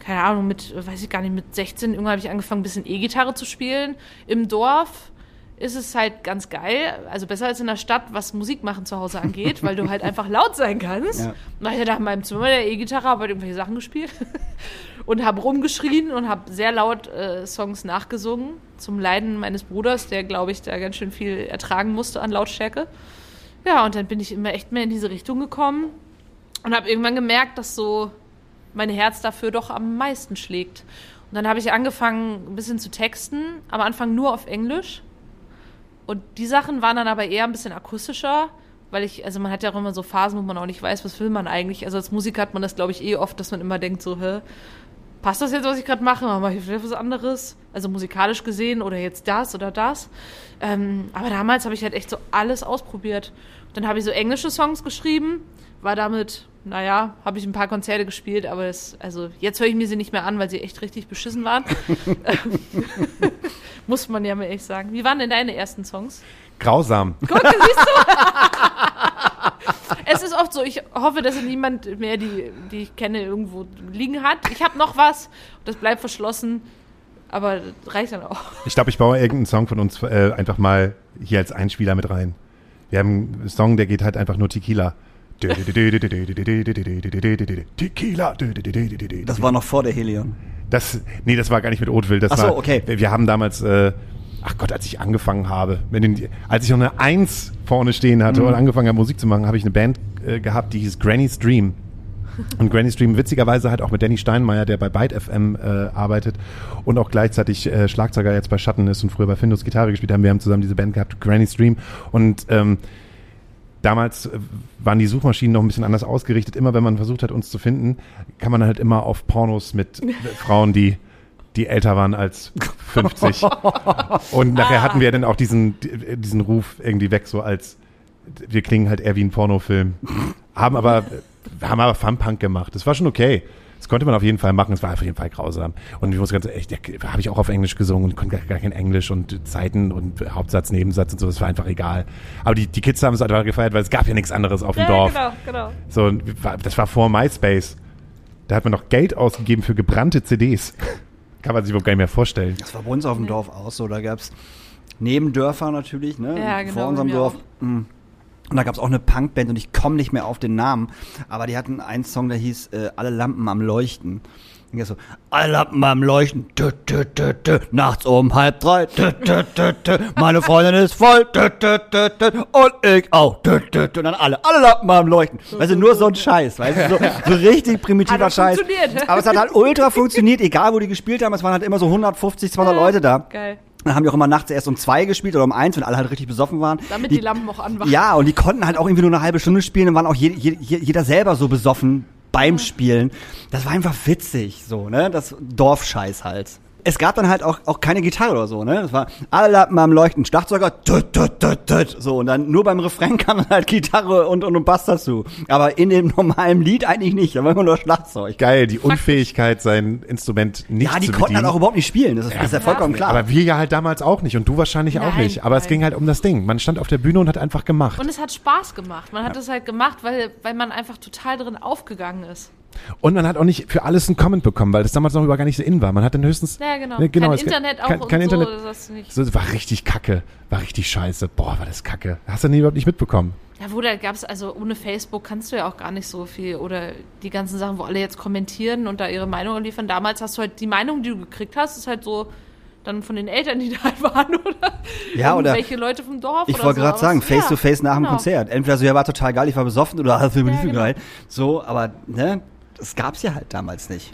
keine Ahnung, mit, weiß ich gar nicht, mit 16, irgendwann habe ich angefangen, ein bisschen E-Gitarre zu spielen. Im Dorf ist es halt ganz geil, also besser als in der Stadt, was Musik machen zu Hause angeht, weil du halt einfach laut sein kannst. Ja. Und ich da in meinem Zimmer der E-Gitarre, habe halt irgendwelche Sachen gespielt und habe rumgeschrien und habe sehr laut äh, Songs nachgesungen zum Leiden meines Bruders, der glaube ich da ganz schön viel ertragen musste an Lautstärke. Ja, und dann bin ich immer echt mehr in diese Richtung gekommen und habe irgendwann gemerkt, dass so mein Herz dafür doch am meisten schlägt. Und dann habe ich angefangen, ein bisschen zu texten, am Anfang nur auf Englisch. Und die Sachen waren dann aber eher ein bisschen akustischer, weil ich, also man hat ja auch immer so Phasen, wo man auch nicht weiß, was will man eigentlich. Also als Musiker hat man das, glaube ich, eh oft, dass man immer denkt so, hä, passt das jetzt, was ich gerade mache? Mache ich vielleicht was anderes? Also musikalisch gesehen oder jetzt das oder das. Ähm, aber damals habe ich halt echt so alles ausprobiert. Dann habe ich so englische Songs geschrieben, war damit, naja, habe ich ein paar Konzerte gespielt, aber es, also jetzt höre ich mir sie nicht mehr an, weil sie echt richtig beschissen waren. Muss man ja mal echt sagen. Wie waren denn deine ersten Songs? Grausam. Guck, siehst du? es ist oft so, ich hoffe, dass niemand mehr, die, die ich kenne, irgendwo liegen hat. Ich habe noch was, das bleibt verschlossen, aber reicht dann auch. Ich glaube, ich baue irgendeinen Song von uns äh, einfach mal hier als Einspieler mit rein. Wir haben einen Song, der geht halt einfach nur Tequila. Tequila. Das war noch vor der Helion. Das, nee, das war gar nicht mit Oatville. Das Ach so, war, okay. Wir, haben damals, äh, ach Gott, als ich angefangen habe, den, als ich noch eine Eins vorne stehen hatte Mhm. und angefangen habe, Musik zu machen, habe ich eine Band äh, gehabt, die hieß Granny's Dream. Und Granny's Dream witzigerweise halt auch mit Danny Steinmeier, der bei Byte FM äh, arbeitet und auch gleichzeitig äh, Schlagzeuger jetzt bei Schatten ist und früher bei Findus Gitarre gespielt haben. Wir haben zusammen diese Band gehabt, Granny's Dream. Und ähm, damals äh, waren die Suchmaschinen noch ein bisschen anders ausgerichtet. Immer wenn man versucht hat, uns zu finden, kann man halt immer auf Pornos mit Frauen, die die älter waren als 50. Und nachher hatten wir dann auch diesen, diesen Ruf irgendwie weg, so als wir klingen halt eher wie ein Pornofilm. Haben aber, haben aber Fun-Punk gemacht. Das war schon okay. Das konnte man auf jeden Fall machen. Es war auf jeden Fall grausam. Und ich muss ganz echt, ja, habe ich auch auf Englisch gesungen und konnte gar, gar kein Englisch und Zeiten und Hauptsatz, Nebensatz und so. Das war einfach egal. Aber die, die Kids haben es einfach gefeiert, weil es gab ja nichts anderes auf dem Dorf. genau, genau. So, das war vor MySpace. Da hat man noch Geld ausgegeben für gebrannte CDs. Kann man sich überhaupt gar nicht mehr vorstellen. Das war bei uns auf dem Dorf auch so. Da gab es Nebendörfer natürlich, ne? Ja, genau, Vor unserem Dorf. auch. Mm. Und da gab es auch eine Punkband und ich komme nicht mehr auf den Namen. Aber die hatten einen Song, der hieß äh, Alle Lampen am Leuchten. Und so, alle Lampen am Leuchten, tü, tü, tü, tü, nachts um halb drei, tü, tü, tü, tü, meine Freundin ist voll, tü, tü, tü, tü, und ich auch, tü, tü, tü, und dann alle, alle Lampen am Leuchten. Weißt du, nur so ein Scheiß, weißt du, so, so richtig primitiver Hat Scheiß. Aber es hat halt ultra funktioniert, egal wo die gespielt haben, es waren halt immer so 150, 200 Leute da. Geil. Dann haben die auch immer nachts erst um zwei gespielt oder um eins, wenn alle halt richtig besoffen waren. Damit die, Lampen auch anwachen. Ja, und die konnten halt auch irgendwie nur eine halbe Stunde spielen und waren auch je, je- jeder selber so besoffen beim Spielen. Das war einfach witzig, so, ne? Das Dorfscheiß halt. Es gab dann halt auch, auch keine Gitarre oder so, ne? Das war alle Lappen am Leuchten, Schlagzeuger, tut, tut, tut, tut, so. Und dann nur beim Refrain kam dann halt Gitarre und, und, und Bass dazu. Aber in dem normalen Lied eigentlich nicht, da war immer nur Schlagzeug. Geil, die Unfähigkeit, sein Instrument nicht Ja, die zu konnten halt auch überhaupt nicht spielen, das ist, das ist ja vollkommen klar. Aber wir ja halt damals auch nicht und du wahrscheinlich auch Nein, nicht. Aber es ging halt um das Ding. Man stand auf der Bühne und hat einfach gemacht. Und es hat Spaß gemacht. Man hat es halt gemacht, weil, weil man einfach total drin aufgegangen ist. Und man hat auch nicht für alles einen Comment bekommen, weil das damals noch überhaupt gar nicht so in war. Man hat dann höchstens. Ja, genau. Ne, kein es- Internet auch kein, und kein so. Internet. So, das war richtig kacke. War richtig scheiße. Boah, war das kacke. Hast du nie überhaupt nicht mitbekommen. Ja, wo da gab es, also ohne Facebook kannst du ja auch gar nicht so viel. Oder die ganzen Sachen, wo alle jetzt kommentieren und da ihre Meinung liefern. Damals hast du halt die Meinung, die du gekriegt hast, ist halt so dann von den Eltern, die da halt waren, oder? Ja, oder- Welche Leute vom Dorf Ich oder wollte so. gerade sagen, es- face ja, to face nach dem genau. Konzert. Entweder so, ja, war total geil, ich war besoffen oder Ja, nicht so genau. geil. So, aber ne, das gab's ja halt damals nicht.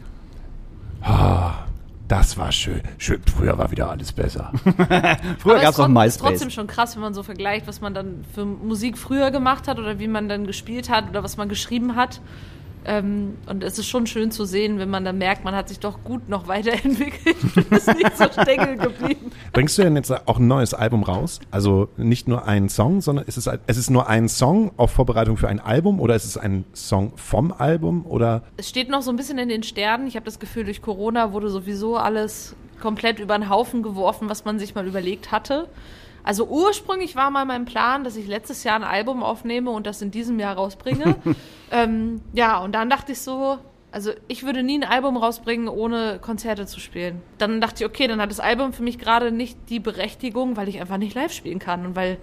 Das war schön. schön. Früher war wieder alles besser. Früher gab's es auch ist MySpace. trotzdem schon krass, wenn man so vergleicht, was man dann für Musik früher gemacht hat oder wie man dann gespielt hat oder was man geschrieben hat. Ähm, und es ist schon schön zu sehen, wenn man dann merkt, man hat sich doch gut noch weiterentwickelt und ist nicht so stängel geblieben. Bringst du denn jetzt auch ein neues Album raus? Also nicht nur einen Song, sondern ist es, es ist nur ein Song auf Vorbereitung für ein Album oder ist es ein Song vom Album oder Es steht noch so ein bisschen in den Sternen. Ich habe das Gefühl, durch Corona wurde sowieso alles komplett über den Haufen geworfen, was man sich mal überlegt hatte. Also ursprünglich war mal mein Plan, dass ich letztes Jahr ein Album aufnehme und das in diesem Jahr rausbringe. ähm, ja, und dann dachte ich so, also ich würde nie ein Album rausbringen, ohne Konzerte zu spielen. Dann dachte ich, okay, dann hat das Album für mich gerade nicht die Berechtigung, weil ich einfach nicht live spielen kann und weil,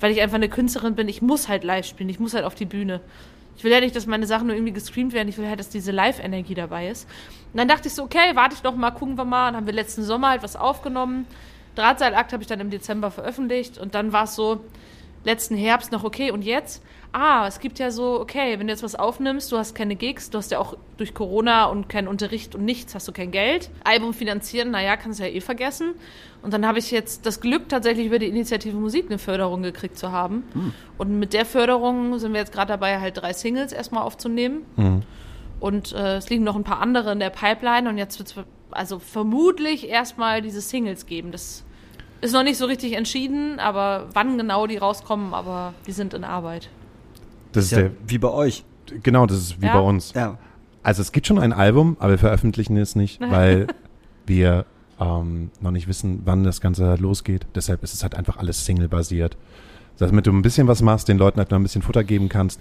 weil ich einfach eine Künstlerin bin. Ich muss halt live spielen, ich muss halt auf die Bühne. Ich will ja nicht, dass meine Sachen nur irgendwie gestreamt werden. Ich will halt, dass diese Live-Energie dabei ist. Und dann dachte ich so, okay, warte ich doch mal, gucken wir mal. Dann haben wir letzten Sommer halt was aufgenommen. Drahtseilakt habe ich dann im Dezember veröffentlicht. Und dann war es so, letzten Herbst noch, okay, und jetzt? Ah, es gibt ja so, okay, wenn du jetzt was aufnimmst, du hast keine Gigs, du hast ja auch durch Corona und keinen Unterricht und nichts, hast du kein Geld. Album finanzieren, naja, kannst du ja eh vergessen. Und dann habe ich jetzt das Glück, tatsächlich über die Initiative Musik eine Förderung gekriegt zu haben. Und mit der Förderung sind wir jetzt gerade dabei, halt drei Singles erstmal aufzunehmen. Und äh, es liegen noch ein paar andere in der Pipeline und jetzt wird es also vermutlich erstmal diese Singles geben. Das ist noch nicht so richtig entschieden, aber wann genau die rauskommen, aber die sind in Arbeit. das ist ja, der, wie bei euch. genau, das ist wie Ja. bei uns. Ja. Also es gibt schon ein Album, aber wir veröffentlichen es nicht, weil wir ähm, noch nicht wissen, wann das Ganze losgeht. Deshalb ist es halt einfach alles Single-basiert. Damit du ein bisschen was machst, den Leuten halt noch ein bisschen Futter geben kannst.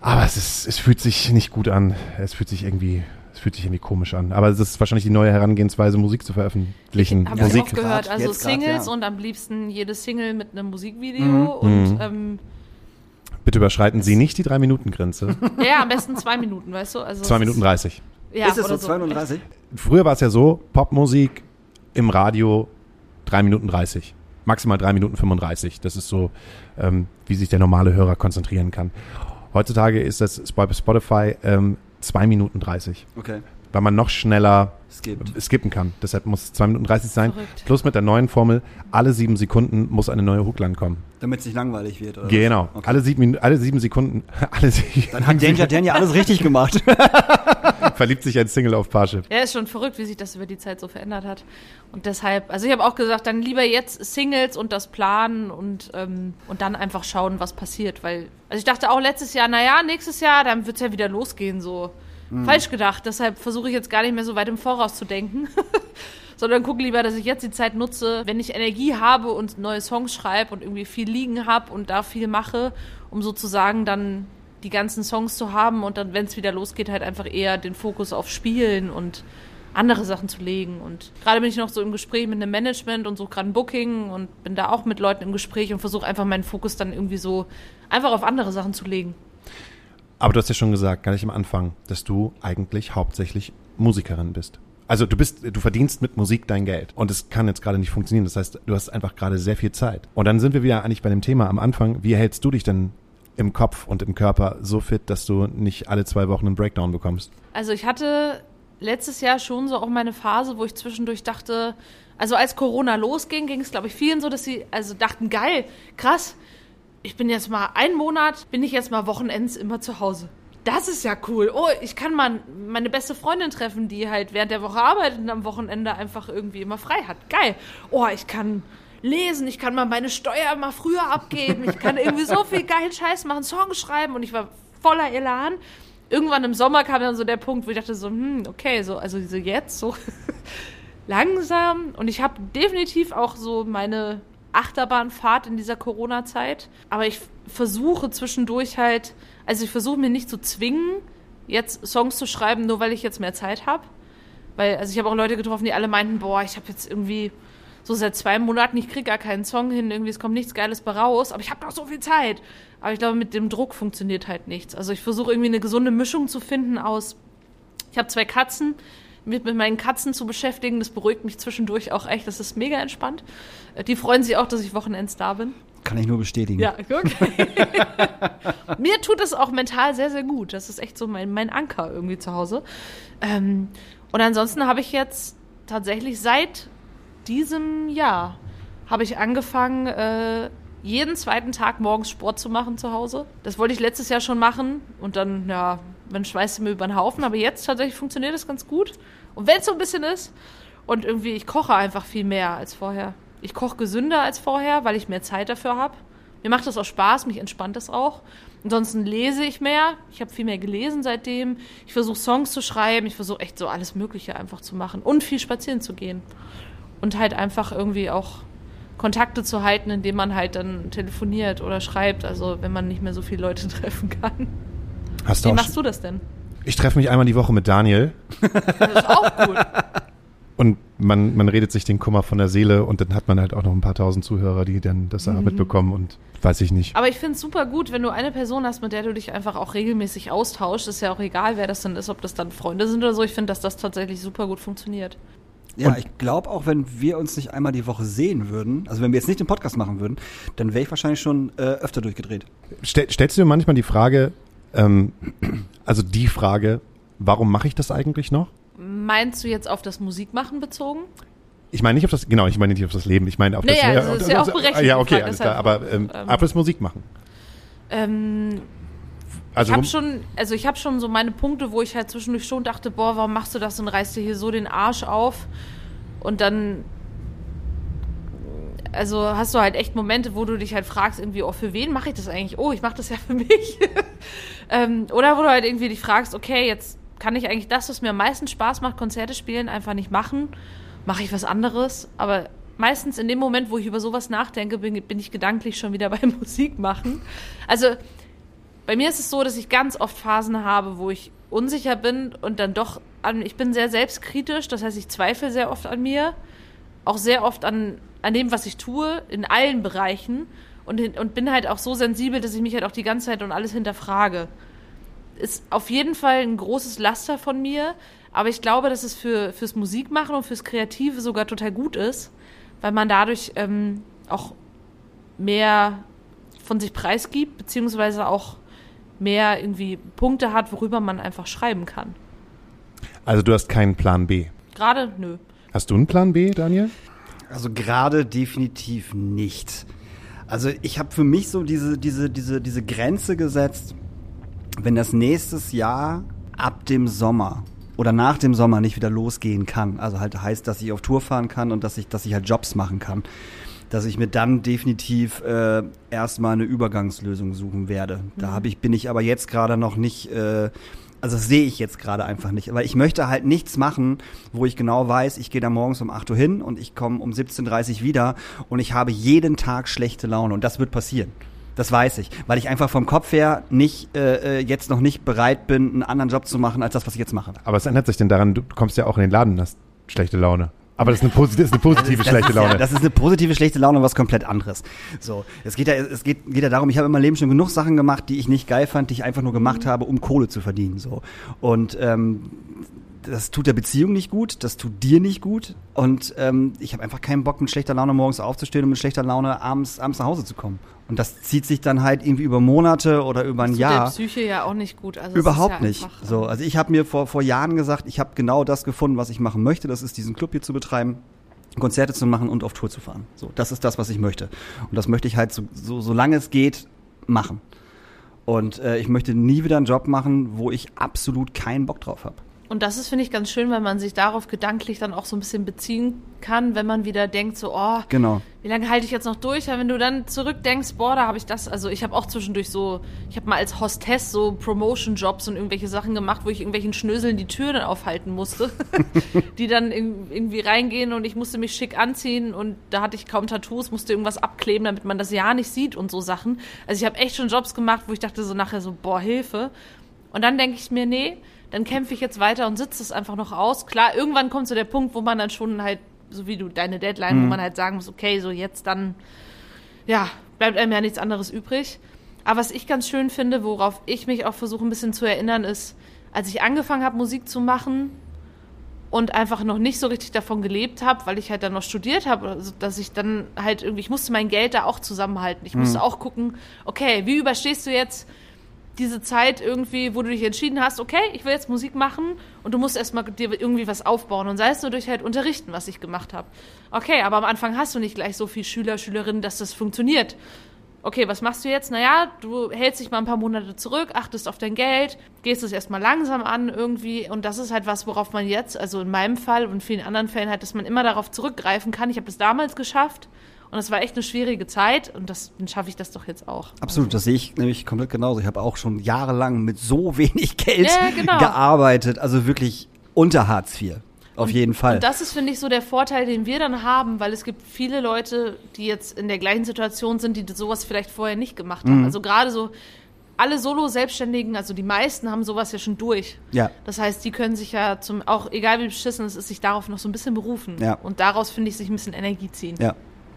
Aber es ist, es fühlt sich nicht gut an. Es fühlt sich irgendwie, fühlt sich irgendwie komisch an. Aber es ist wahrscheinlich die neue Herangehensweise, Musik zu veröffentlichen. Habe Ja, ich Musik. auch gehört. grad, Also jetzt grad, Singles ja. und am liebsten jede Single mit einem Musikvideo und ähm, Bitte überschreiten Sie nicht die Drei-Minuten-Grenze. ja, am besten zwei Minuten, weißt du? Also Zwei Minuten 30. ja, ist es oder so 32? Früher war es ja so, Popmusik im Radio drei Minuten 30. Maximal drei Minuten 35. Das ist so, ähm, wie sich der normale Hörer konzentrieren kann. Heutzutage ist das bei Spotify ähm, zwei Minuten 30, Okay. weil man noch schneller Es gibt. skippen kann. Deshalb muss es zwei Minuten 30 sein. Verrückt. Plus mit der neuen Formel, alle sieben Sekunden muss eine neue Hookline kommen. Damit es nicht langweilig wird, oder? Genau. Okay. Alle, sieben, alle sieben Sekunden, alle sieben, Dann hat Danger Dan ja alles richtig gemacht. verliebt sich ein Single auf Parship. Ja, ist schon verrückt, wie sich das über die Zeit so verändert hat. Und deshalb, also ich habe auch gesagt, dann lieber jetzt Singles und das planen und, ähm, und dann einfach schauen, was passiert. Weil, also ich dachte auch letztes Jahr, naja, nächstes Jahr, dann wird's ja wieder losgehen, so. Falsch gedacht. Deshalb versuche ich jetzt gar nicht mehr so weit im Voraus zu denken. Sondern gucke lieber, dass ich jetzt die Zeit nutze, wenn ich Energie habe und neue Songs schreibe und irgendwie viel liegen habe und da viel mache, um sozusagen dann die ganzen Songs zu haben und dann, wenn es wieder losgeht, halt einfach eher den Fokus auf Spielen und andere Sachen zu legen. Und gerade bin ich noch so im Gespräch mit einem Management und suche gerade ein Booking und bin da auch mit Leuten im Gespräch und versuche einfach meinen Fokus dann irgendwie so einfach auf andere Sachen zu legen. Aber du hast ja schon gesagt, gar nicht am Anfang, dass du eigentlich hauptsächlich Musikerin bist. Also du bist, du verdienst mit Musik dein Geld. Und es kann jetzt gerade nicht funktionieren. Das heißt, du hast einfach gerade sehr viel Zeit. Und dann sind wir wieder eigentlich bei dem Thema am Anfang. Wie hältst du dich denn im Kopf und im Körper so fit, dass du nicht alle zwei Wochen einen Breakdown bekommst? Also ich hatte letztes Jahr schon so auch meine Phase, wo ich zwischendurch dachte, also als Corona losging, ging es glaube ich vielen so, dass sie also dachten, geil, krass, ich bin jetzt mal einen Monat, bin ich jetzt mal Wochenends immer zu Hause. Das ist ja cool. Oh, ich kann mal meine beste Freundin treffen, die halt während der Woche arbeitet und am Wochenende einfach irgendwie immer frei hat. Geil. Oh, ich kann lesen, ich kann mal meine Steuer mal früher abgeben, ich kann irgendwie so viel geilen Scheiß machen, Songs schreiben und ich war voller Elan. Irgendwann im Sommer kam dann so der Punkt, wo ich dachte so, hm, okay, so, also so jetzt, so langsam. Und ich habe definitiv auch so meine Achterbahnfahrt in dieser Corona-Zeit. Aber ich versuche zwischendurch halt, also ich versuche mir nicht zu zwingen, jetzt Songs zu schreiben, nur weil ich jetzt mehr Zeit habe. Weil, also ich habe auch Leute getroffen, die alle meinten, boah, ich habe jetzt irgendwie so seit zwei Monaten, ich kriege gar keinen Song hin, irgendwie es kommt nichts Geiles bei raus, aber ich habe noch so viel Zeit. Aber ich glaube, mit dem Druck funktioniert halt nichts. Also ich versuche irgendwie eine gesunde Mischung zu finden aus, ich habe zwei Katzen, mit, mit meinen Katzen zu beschäftigen, das beruhigt mich zwischendurch auch echt, das ist mega entspannt. Äh, Die freuen sich auch, dass ich Wochenends da bin. Kann ich nur bestätigen. Ja, okay. Mir tut es auch mental sehr, sehr gut. Das ist echt so mein, mein Anker irgendwie zu Hause. Ähm, und ansonsten habe ich jetzt tatsächlich seit diesem Jahr habe ich angefangen, äh, jeden zweiten Tag morgens Sport zu machen zu Hause. Das wollte ich letztes Jahr schon machen und dann, ja, man schmeißt mir über den Haufen. Aber jetzt tatsächlich funktioniert das ganz gut. Und wenn es so ein bisschen ist, und irgendwie, ich koche einfach viel mehr als vorher. Ich koche gesünder als vorher, weil ich mehr Zeit dafür habe. Mir macht das auch Spaß, mich entspannt das auch. Ansonsten lese ich mehr. Ich habe viel mehr gelesen seitdem. Ich versuche Songs zu schreiben. Ich versuche echt so alles Mögliche einfach zu machen. Und viel spazieren zu gehen. Und halt einfach irgendwie auch Kontakte zu halten, indem man halt dann telefoniert oder schreibt. Also wenn man nicht mehr so viele Leute treffen kann. Hast du Wie machst du das denn? Ich treffe mich einmal die Woche mit Daniel Das ist auch gut. und man, man redet sich den Kummer von der Seele und dann hat man halt auch noch ein paar tausend Zuhörer, die dann das Mhm. auch mitbekommen und weiß ich nicht. Aber ich finde es super gut, wenn du eine Person hast, mit der du dich einfach auch regelmäßig austauschst. Ist ja auch egal, wer das dann ist, ob das dann Freunde sind oder so. Ich finde, dass das tatsächlich super gut funktioniert. Ja, Und- ich glaube auch, wenn wir uns nicht einmal die Woche sehen würden, also wenn wir jetzt nicht den Podcast machen würden, dann wäre ich wahrscheinlich schon äh, öfter durchgedreht. Stell, stellst du dir manchmal die Frage, ähm, also die Frage, warum mache ich das eigentlich noch? Meinst du jetzt auf das Musikmachen bezogen? Ich meine nicht auf das, genau, ich meine nicht auf das Leben, ich meine auf das. Naja, das ist ja auch berechtigt, Ja, okay, alles klar, aber ähm, ähm, auf das Musik machen. Ähm, Also ich habe schon, also ich habe schon so meine Punkte, wo ich halt zwischendurch schon dachte, boah, warum machst du das und reißt dir hier so den Arsch auf? Und dann, also hast du halt echt Momente, wo du dich halt fragst, irgendwie, oh, für wen mache ich das eigentlich? Oh, ich mache das ja für mich. ähm, oder wo du halt irgendwie dich fragst, okay, jetzt kann ich eigentlich das, was mir am meisten Spaß macht, Konzerte spielen, einfach nicht machen. Mache ich was anderes? Aber meistens in dem Moment, wo ich über sowas nachdenke, bin, bin ich gedanklich schon wieder beim Musik machen. Also bei mir ist es so, dass ich ganz oft Phasen habe, wo ich unsicher bin und dann doch an, ich bin sehr selbstkritisch, das heißt, ich zweifle sehr oft an mir, auch sehr oft an, an dem, was ich tue, in allen Bereichen und, und bin halt auch so sensibel, dass ich mich halt auch die ganze Zeit und alles hinterfrage. Ist auf jeden Fall ein großes Laster von mir, aber ich glaube, dass es für, fürs Musikmachen und fürs Kreative sogar total gut ist, weil man dadurch ähm, auch mehr von sich preisgibt, beziehungsweise auch mehr irgendwie Punkte hat, worüber man einfach schreiben kann. Also du hast keinen Plan B. Gerade, nö. Hast du einen Plan B, Daniel? Also gerade definitiv nicht. Also ich habe für mich so diese, diese, diese, diese Grenze gesetzt, wenn das nächstes Jahr ab dem Sommer oder nach dem Sommer nicht wieder losgehen kann, also halt heißt, dass ich auf Tour fahren kann und dass ich, dass ich halt Jobs machen kann, dass ich mir dann definitiv äh, erstmal eine Übergangslösung suchen werde. Da habe ich, bin ich aber jetzt gerade noch nicht, äh, also das sehe ich jetzt gerade einfach nicht. Weil ich möchte halt nichts machen, wo ich genau weiß, ich gehe da morgens um 8 Uhr hin und ich komme um 17.30 Uhr wieder und ich habe jeden Tag schlechte Laune und das wird passieren. Das weiß ich, weil ich einfach vom Kopf her nicht äh, äh, jetzt noch nicht bereit bin, einen anderen Job zu machen als das, was ich jetzt mache. Aber es ändert sich denn daran, du kommst ja auch in den Laden und hast schlechte Laune. Aber das ist eine, posi- das ist eine positive schlechte Laune. Ja, das ist eine positive schlechte Laune und was komplett anderes. So, es geht ja, es geht, geht ja darum, ich habe in meinem Leben schon genug Sachen gemacht, die ich nicht geil fand, die ich einfach nur gemacht habe, um Kohle zu verdienen. So und ähm, das tut der Beziehung nicht gut, das tut dir nicht gut und ähm, ich habe einfach keinen Bock, mit schlechter Laune morgens aufzustehen und mit schlechter Laune abends, abends nach Hause zu kommen. Und das zieht sich dann halt irgendwie über Monate oder über ein tut Jahr. der Psyche ja auch nicht gut. Also Überhaupt ja nicht. So, also ich habe mir vor, vor Jahren gesagt, ich habe genau das gefunden, was ich machen möchte. Das ist diesen Club hier zu betreiben, Konzerte zu machen und auf Tour zu fahren. So, das ist das, was ich möchte. Und das möchte ich halt so, so solange es geht machen. Und äh, ich möchte nie wieder einen Job machen, wo ich absolut keinen Bock drauf habe. Und das ist, finde ich, ganz schön, weil man sich darauf gedanklich dann auch so ein bisschen beziehen kann, wenn man wieder denkt, so, oh, Genau. wie lange halte ich jetzt noch durch? Weil wenn du dann zurückdenkst, boah, da habe ich das, also ich habe auch zwischendurch so, ich habe mal als Hostess so Promotion-Jobs und irgendwelche Sachen gemacht, wo ich irgendwelchen Schnöseln die Türen aufhalten musste, die dann in, irgendwie reingehen und ich musste mich schick anziehen und da hatte ich kaum Tattoos, musste irgendwas abkleben, damit man das ja nicht sieht und so Sachen. Also ich habe echt schon Jobs gemacht, wo ich dachte so nachher so, boah, Hilfe. Und dann denke ich mir, nee, dann kämpfe ich jetzt weiter und sitze es einfach noch aus. Klar, irgendwann kommt so der Punkt, wo man dann schon halt, so wie du deine Deadline, wo man halt sagen muss, okay, so jetzt dann, ja, bleibt einem ja nichts anderes übrig. Aber was ich ganz schön finde, worauf ich mich auch versuche ein bisschen zu erinnern, ist, als ich angefangen habe, Musik zu machen und einfach noch nicht so richtig davon gelebt habe, weil ich halt dann noch studiert habe, also dass ich dann halt irgendwie, ich musste mein Geld da auch zusammenhalten. Ich musste auch gucken, okay, wie überstehst du jetzt diese Zeit irgendwie, wo du dich entschieden hast, okay, ich will jetzt Musik machen und du musst erstmal dir irgendwie was aufbauen und sei es nur durch halt Unterrichten, was ich gemacht habe. Okay, aber am Anfang hast du nicht gleich so viel Schüler, Schülerinnen, dass das funktioniert. Okay, was machst du jetzt? Naja, du hältst dich mal ein paar Monate zurück, achtest auf dein Geld, gehst es erstmal langsam an irgendwie und das ist halt was, worauf man jetzt, also in meinem Fall und vielen anderen Fällen halt, dass man immer darauf zurückgreifen kann. Ich habe das damals geschafft und es war echt eine schwierige Zeit und das, dann schaffe ich das doch jetzt auch. Absolut, das sehe ich nämlich komplett genauso. Ich habe auch schon jahrelang mit so wenig Geld Ja, genau. gearbeitet, also wirklich unter Hartz IV. Auf jeden Fall. Und das ist, finde ich, so der Vorteil, den wir dann haben, weil es gibt viele Leute, die jetzt in der gleichen Situation sind, die sowas vielleicht vorher nicht gemacht Mhm. haben. Also gerade so alle Solo-Selbstständigen, also die meisten haben sowas ja schon durch. Ja. Das heißt, die können sich ja zum, auch egal wie beschissen es ist, sich darauf noch so ein bisschen berufen. Ja. Und daraus, finde ich, sich ein bisschen Energie ziehen. ja,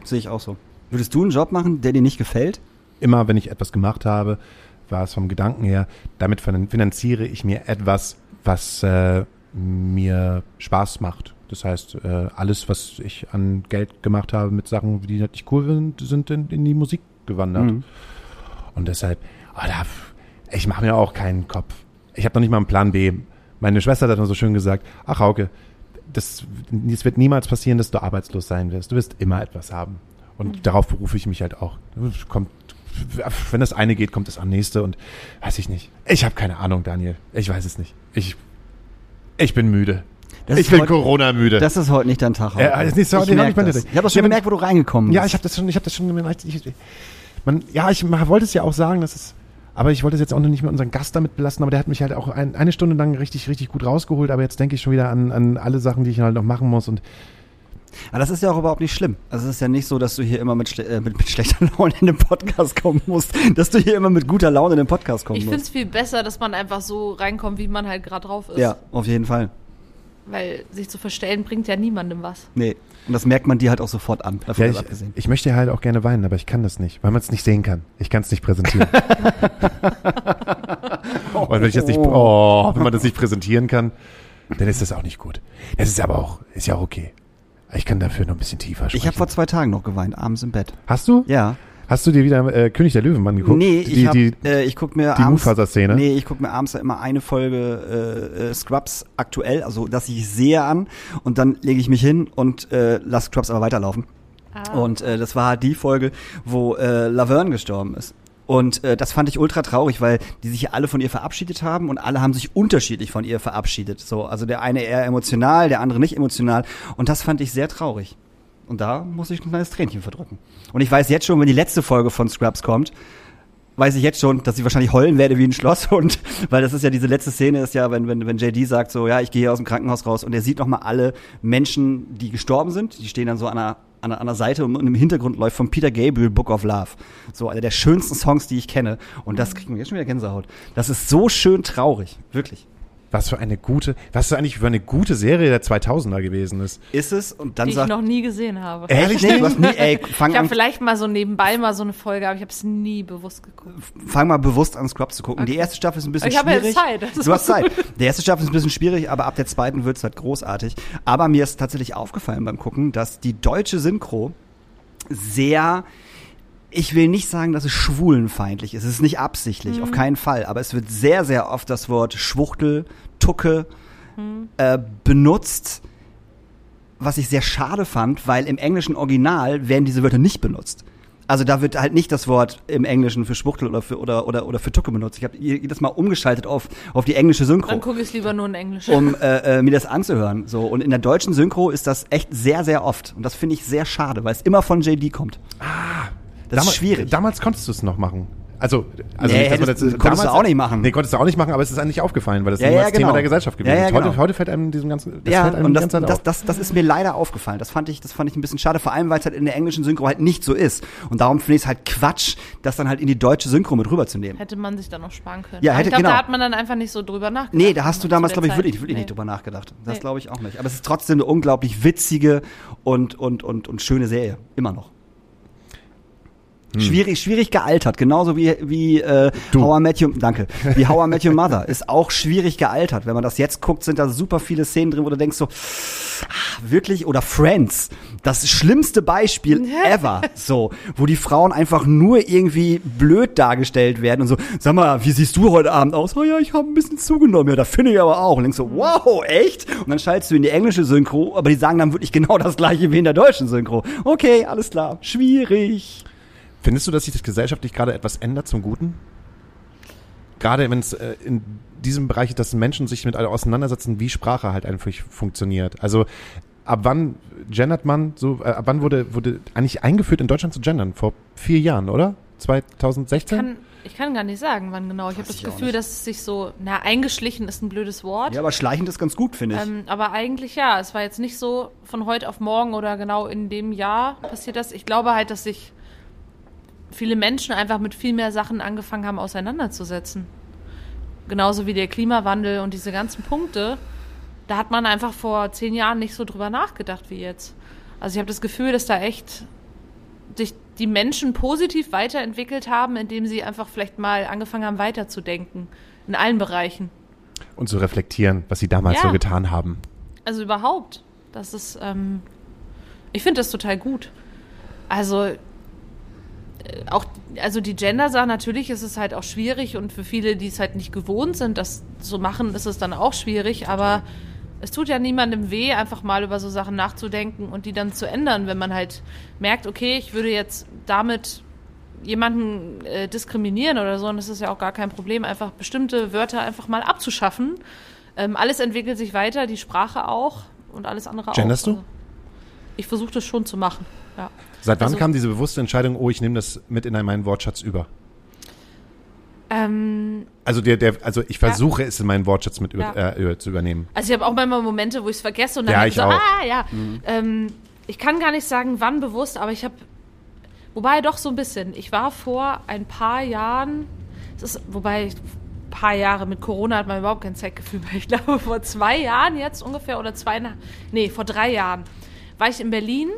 sehe ich auch so. Würdest du einen Job machen, der dir nicht gefällt? Immer wenn ich etwas gemacht habe, war es vom Gedanken her, damit finan- finanziere ich mir etwas, was äh, mir Spaß macht. Das heißt, äh, alles, was ich an Geld gemacht habe mit Sachen, die nicht cool sind, sind in, in die Musik gewandert. Mhm. Und deshalb, oh, da, ich mache mir auch keinen Kopf. Ich habe noch nicht mal einen Plan B. Meine Schwester hat immer so schön gesagt, ach Hauke, das, es wird niemals passieren, dass du arbeitslos sein wirst. Du wirst immer etwas haben. Und darauf berufe ich mich halt auch. Kommt, wenn das eine geht, kommt das am nächste und weiß ich nicht. Ich habe keine Ahnung, Daniel. Ich weiß es nicht. Ich, ich bin müde. Das ich bin heute- Corona-müde. Das ist heute nicht dein Tag. Äh, das ist nicht so- ich hab ich das. Ich habe das schon Ja, gemerkt, wo du reingekommen bist. Ja, ich habe das schon, ich habe das schon gemerkt. Ich, man, ja, ich wollte es ja auch sagen, dass es, aber ich wollte es jetzt auch noch nicht mit unseren Gast damit belassen, aber der hat mich halt auch ein, eine Stunde lang richtig, richtig gut rausgeholt, aber jetzt denke ich schon wieder an, an alle Sachen, die ich halt noch machen muss und Aber das ist ja auch überhaupt nicht schlimm. Also es ist ja nicht so, dass du hier immer mit, schle äh, mit, mit schlechter Laune in den Podcast kommen musst, dass du hier immer mit guter Laune in den Podcast kommen Ich finde es musst. viel besser, dass man einfach so reinkommt, wie man halt gerade drauf ist. Ja, auf jeden Fall. Weil sich zu verstellen bringt ja niemandem was. Nee. Und das merkt man dir halt auch sofort an. Davon ja, ich, abgesehen. ich möchte halt auch gerne weinen, aber ich kann das nicht, weil man es nicht sehen kann. Ich kann es nicht präsentieren. Und wenn ich das nicht, oh, wenn man das nicht präsentieren kann, dann ist das auch nicht gut. Das ist aber auch, ist ja auch okay. Ich kann dafür noch ein bisschen tiefer sprechen. Ich habe vor zwei Tagen noch geweint, abends im Bett. Hast du? Ja. Hast du dir wieder äh, König der Löwen angeguckt? Nee, die, ich, hab, die, äh, ich guck mir die abends, Mufasa-Szene? Nee, ich guck mir abends immer eine Folge äh, äh, Scrubs aktuell, also dass ich sehe an und dann lege ich mich hin und äh, lass Scrubs aber weiterlaufen. Und äh, das war die Folge, wo äh, Laverne gestorben ist. Und äh, das fand ich ultra traurig, weil die sich ja alle von ihr verabschiedet haben und alle haben sich unterschiedlich von ihr verabschiedet. So, also der eine eher emotional, der andere nicht emotional. Und das fand ich sehr traurig. Und da muss ich ein kleines Tränchen verdrücken. Und ich weiß jetzt schon, wenn die letzte Folge von Scrubs kommt, weiß ich jetzt schon, dass ich wahrscheinlich heulen werde wie ein Schlosshund, weil das ist ja diese letzte Szene ist ja, wenn wenn wenn JD sagt so, ja, ich gehe hier aus dem Krankenhaus raus und er sieht noch mal alle Menschen, die gestorben sind, die stehen dann so an einer an, der- an der Seite und im Hintergrund läuft von Peter Gabriel Book of Love. So einer der schönsten Songs, die ich kenne. Und das kriegt mir jetzt schon wieder Gänsehaut. Das ist so schön traurig, wirklich. Was für eine gute, was für eigentlich für eine gute Serie der 2000er gewesen ist. Ist es und dann Die ich sagt noch nie gesehen habe. Ehrlich, nee, du hast nie, ey, fang Ich habe vielleicht mal so nebenbei mal so eine Folge, aber ich habe es nie bewusst geguckt. fang mal bewusst an, Scrubs zu gucken. Die erste Staffel ist ein bisschen Ich habe ja schwierig. Zeit. Du hast Zeit. Die erste Staffel ist ein bisschen schwierig, aber ab der zweiten wird es halt großartig. Aber mir ist tatsächlich aufgefallen beim Gucken, dass die deutsche Synchro sehr, ich will nicht sagen, dass es schwulenfeindlich ist. Es ist nicht absichtlich, auf keinen Fall. Aber es wird sehr, sehr oft das Wort Schwuchtel, Tucke äh, benutzt. Was ich sehr schade fand, weil im englischen Original werden diese Wörter nicht benutzt. Also da wird halt nicht das Wort im Englischen für Schwuchtel oder für, oder, oder, oder für Tucke benutzt. Ich habe jedes Mal umgeschaltet auf, auf die englische Synchro Dann gucke ich es lieber nur in Englisch. um äh, äh, mir das anzuhören. So und in der deutschen Synchro ist das echt sehr sehr oft und das finde ich sehr schade, weil es immer von JD kommt. Ah, das Damals- ist schwierig. Damals konntest du es noch machen. Also, also Nee, nicht, dass man hättest- konntest du auch nicht machen. Nee, konntest du auch nicht machen, aber es ist eigentlich aufgefallen, weil das Ja, ja, genau. Thema der Gesellschaft gewesen Ja, ja, ist. Heute, genau. heute fällt einem diesem ganzen, das ja, fällt einem und das, das, auf. das, das ist mir leider aufgefallen. Das fand ich, das fand ich ein bisschen schade, vor allem weil es halt in der englischen Synchro halt nicht so ist. Und darum finde ich es halt Quatsch, das dann halt in die deutsche Synchro mit rüberzunehmen. Hätte man sich dann noch sparen können. Ja, hätte- ich glaube, genau. da hat man dann einfach nicht so drüber nachgedacht. Nee, da hast du damals, glaube ich, wirklich, wirklich Nee. nicht drüber nachgedacht. Das Nee. glaube ich auch nicht. Aber es ist trotzdem eine unglaublich witzige und, und, und, und schöne Serie. Immer noch. Schwierig, schwierig gealtert, genauso wie, wie äh, Du. How I Met Your, danke, wie How I Met Your Mother ist auch schwierig gealtert. Wenn man das jetzt guckt, sind da super viele Szenen drin, wo du denkst so, ah, wirklich, oder Friends, das schlimmste Beispiel ever, so, wo die Frauen einfach nur irgendwie blöd dargestellt werden und so, sag mal, wie siehst du heute Abend aus? Oh ja, ich habe ein bisschen zugenommen, ja, da finde ich aber auch. Und denkst so, wow, echt? Und dann schaltest du in die englische Synchro, aber die sagen dann wirklich genau das gleiche wie in der deutschen Synchro. Okay, alles klar, schwierig. Findest du, dass sich das gesellschaftlich gerade etwas ändert zum Guten? Gerade wenn es äh, in diesem Bereich ist, dass Menschen sich mit auseinandersetzen, wie Sprache halt einfach funktioniert. Also ab wann gendert man so, äh, ab wann wurde, wurde eigentlich eingeführt in Deutschland zu gendern? Vor vier Jahren, oder? 2016? kann, ich kann gar nicht sagen, wann genau. Ich habe das Gefühl, dass es sich so, na, eingeschlichen ist ein blödes Wort. Ja, aber schleichend ist ganz gut, finde ich. Ähm, aber eigentlich ja, es war jetzt nicht so von heute auf morgen oder genau in dem Jahr passiert das. Ich glaube halt, dass sich viele Menschen einfach mit viel mehr Sachen angefangen haben auseinanderzusetzen. Genauso wie der Klimawandel und diese ganzen Punkte. Da hat man einfach vor zehn Jahren nicht so drüber nachgedacht wie jetzt. Also ich habe das Gefühl, dass da echt sich die Menschen positiv weiterentwickelt haben, indem sie einfach vielleicht mal angefangen haben weiterzudenken. In allen Bereichen. Und zu reflektieren, was sie damals Ja. so getan haben. Also überhaupt. Das ist, ähm, ich finde das total gut. Also auch, also die Gender-Sache, natürlich ist es halt auch schwierig und für viele, die es halt nicht gewohnt sind, das zu machen, ist es dann auch schwierig, aber es tut ja niemandem weh, einfach mal über so Sachen nachzudenken und die dann zu ändern, wenn man halt merkt, okay, ich würde jetzt damit jemanden äh, diskriminieren oder so, und das ist ja auch gar kein Problem, einfach bestimmte Wörter einfach mal abzuschaffen. Ähm, alles entwickelt sich weiter, die Sprache auch und alles andere Genderst auch. du? Also, ich versuche das schon zu machen, ja. Seit wann Also- kam diese bewusste Entscheidung, oh, ich nehme das mit in meinen Wortschatz über? Ähm, Also der, der, also ich versuche es in meinen Wortschatz mit über, Ja. äh, zu übernehmen. Also ich habe auch manchmal Momente, wo ich es vergesse und dann Ja, ich so, auch. ah ja. Ähm, ich kann gar nicht sagen, wann bewusst, aber ich habe, wobei doch so ein bisschen. Ich war vor ein paar Jahren, das ist, wobei ich, ein paar Jahre mit Corona hat man überhaupt kein Zeitgefühl mehr. Ich glaube vor zwei Jahren jetzt ungefähr oder zwei, nee vor drei Jahren war ich in Berlin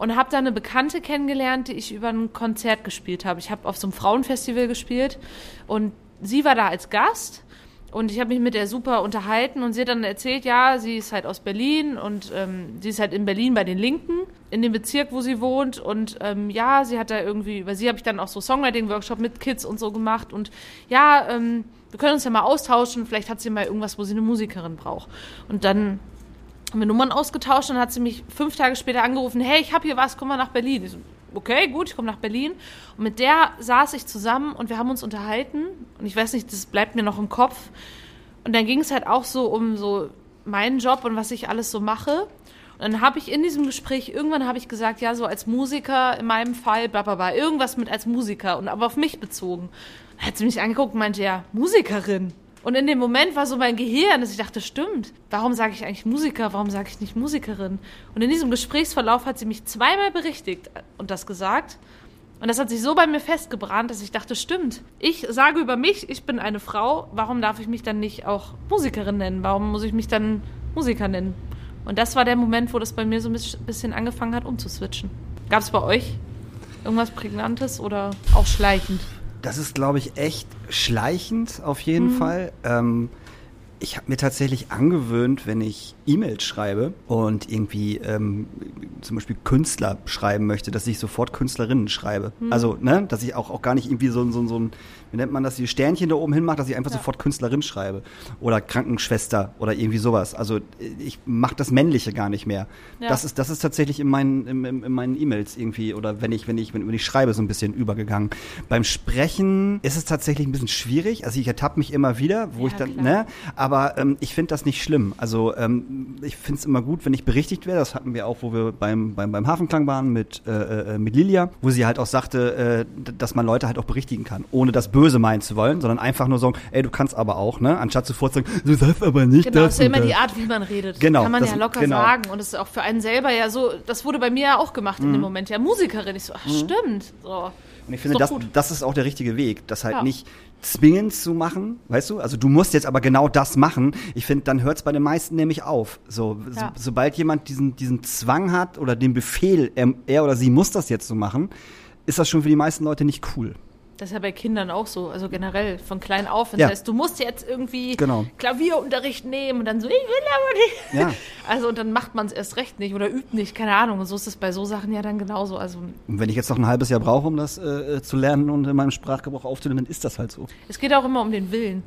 und habe da eine Bekannte kennengelernt, die ich über ein Konzert gespielt habe. Ich habe auf so einem Frauenfestival gespielt und sie war da als Gast und ich habe mich mit der super unterhalten und sie hat dann erzählt, ja, sie ist halt aus Berlin und ähm, sie ist halt in Berlin bei den Linken, in dem Bezirk, wo sie wohnt und ähm, ja, sie hat da irgendwie, über sie habe ich dann auch so Songwriting-Workshop mit Kids und so gemacht und ja, ähm, wir können uns ja mal austauschen, vielleicht hat sie mal irgendwas, wo sie eine Musikerin braucht. Und dann haben wir Nummern ausgetauscht und hat sie mich fünf Tage später angerufen, hey, ich habe hier was, komm mal nach Berlin. Ich so, okay, gut, ich komme nach Berlin. Und mit der saß ich zusammen und wir haben uns unterhalten. Und ich weiß nicht, das bleibt mir noch im Kopf. Und dann ging es halt auch so um so meinen Job und was ich alles so mache. Und dann habe ich in diesem Gespräch, irgendwann habe ich gesagt, ja, so als Musiker in meinem Fall, bla bla bla, irgendwas mit als Musiker und aber auf mich bezogen. Dann hat sie mich angeguckt und meinte, ja, Musikerin. Und in dem Moment war so mein Gehirn, dass ich dachte, stimmt, warum sage ich eigentlich Musiker, warum sage ich nicht Musikerin? Und in diesem Gesprächsverlauf hat sie mich zweimal berichtigt und das gesagt. Und das hat sich so bei mir festgebrannt, dass ich dachte, stimmt, ich sage über mich, ich bin eine Frau, warum darf ich mich dann nicht auch Musikerin nennen? Warum muss ich mich dann Musiker nennen? Und das war der Moment, wo das bei mir so ein bisschen angefangen hat, umzuswitchen. Gab es bei euch irgendwas Prägnantes oder auch schleichend? Das ist, glaube ich, echt schleichend auf jeden Fall. Ähm, ich habe mir tatsächlich angewöhnt, wenn ich E-Mails schreibe und irgendwie ähm, zum Beispiel Künstler schreiben möchte, dass ich sofort Künstlerinnen schreibe. Also, ne, dass ich auch, auch gar nicht irgendwie so, so, so ein, wie nennt man das, die Sternchen da oben hin mache, dass ich einfach Ja. sofort Künstlerin schreibe. Oder Krankenschwester oder irgendwie sowas. Also ich mache das Männliche gar nicht mehr. Ja. Das ist, das ist tatsächlich in meinen, in, in in meinen E-Mails irgendwie oder wenn ich, wenn ich, wenn, wenn ich schreibe, so ein bisschen übergegangen. Beim Sprechen ist es tatsächlich ein bisschen schwierig. Also ich ertappe mich immer wieder, wo Ja, ich dann, klar. ne, aber ähm, ich finde das nicht schlimm. Also ähm, ich finde es immer gut, wenn ich berichtigt werde. Das hatten wir auch, wo wir beim, beim, beim Hafenklang waren mit, äh, äh, mit Lilia, wo sie halt auch sagte, äh, dass man Leute halt auch berichtigen kann, ohne das Böse meinen zu wollen, sondern einfach nur sagen, ey, du kannst aber auch, ne? Anstatt sofort zu sagen, du sagst aber nicht Genau, das ist ja immer die das. Art, wie man redet. Genau, Kann man das- ja locker genau. sagen. Und es ist auch für einen selber ja so, das wurde bei mir ja auch gemacht Mhm. in dem Moment. Ja, Musikerin. Ich so, ach, stimmt. So. Und ich finde, das, das ist auch der richtige Weg, das halt Ja. nicht zwingend zu machen, weißt du? Also du musst jetzt aber genau das machen. Ich finde, dann hört es bei den meisten nämlich auf. So, Ja. so, sobald jemand diesen, diesen Zwang hat oder den Befehl, er, er oder sie muss das jetzt so machen, ist das schon für die meisten Leute nicht cool. Das ist ja bei Kindern auch so, also generell von klein auf. Das Ja. heißt, du musst jetzt irgendwie Genau. Klavierunterricht nehmen und dann so, ich will aber nicht. Ja. Also und dann macht man es erst recht nicht oder übt nicht, keine Ahnung. Und so ist es bei so Sachen ja dann genauso. Also Und wenn ich jetzt noch ein halbes Jahr brauche, um das äh, zu lernen und in meinem Sprachgebrauch aufzunehmen, dann ist das halt so. es geht auch immer um den Willen.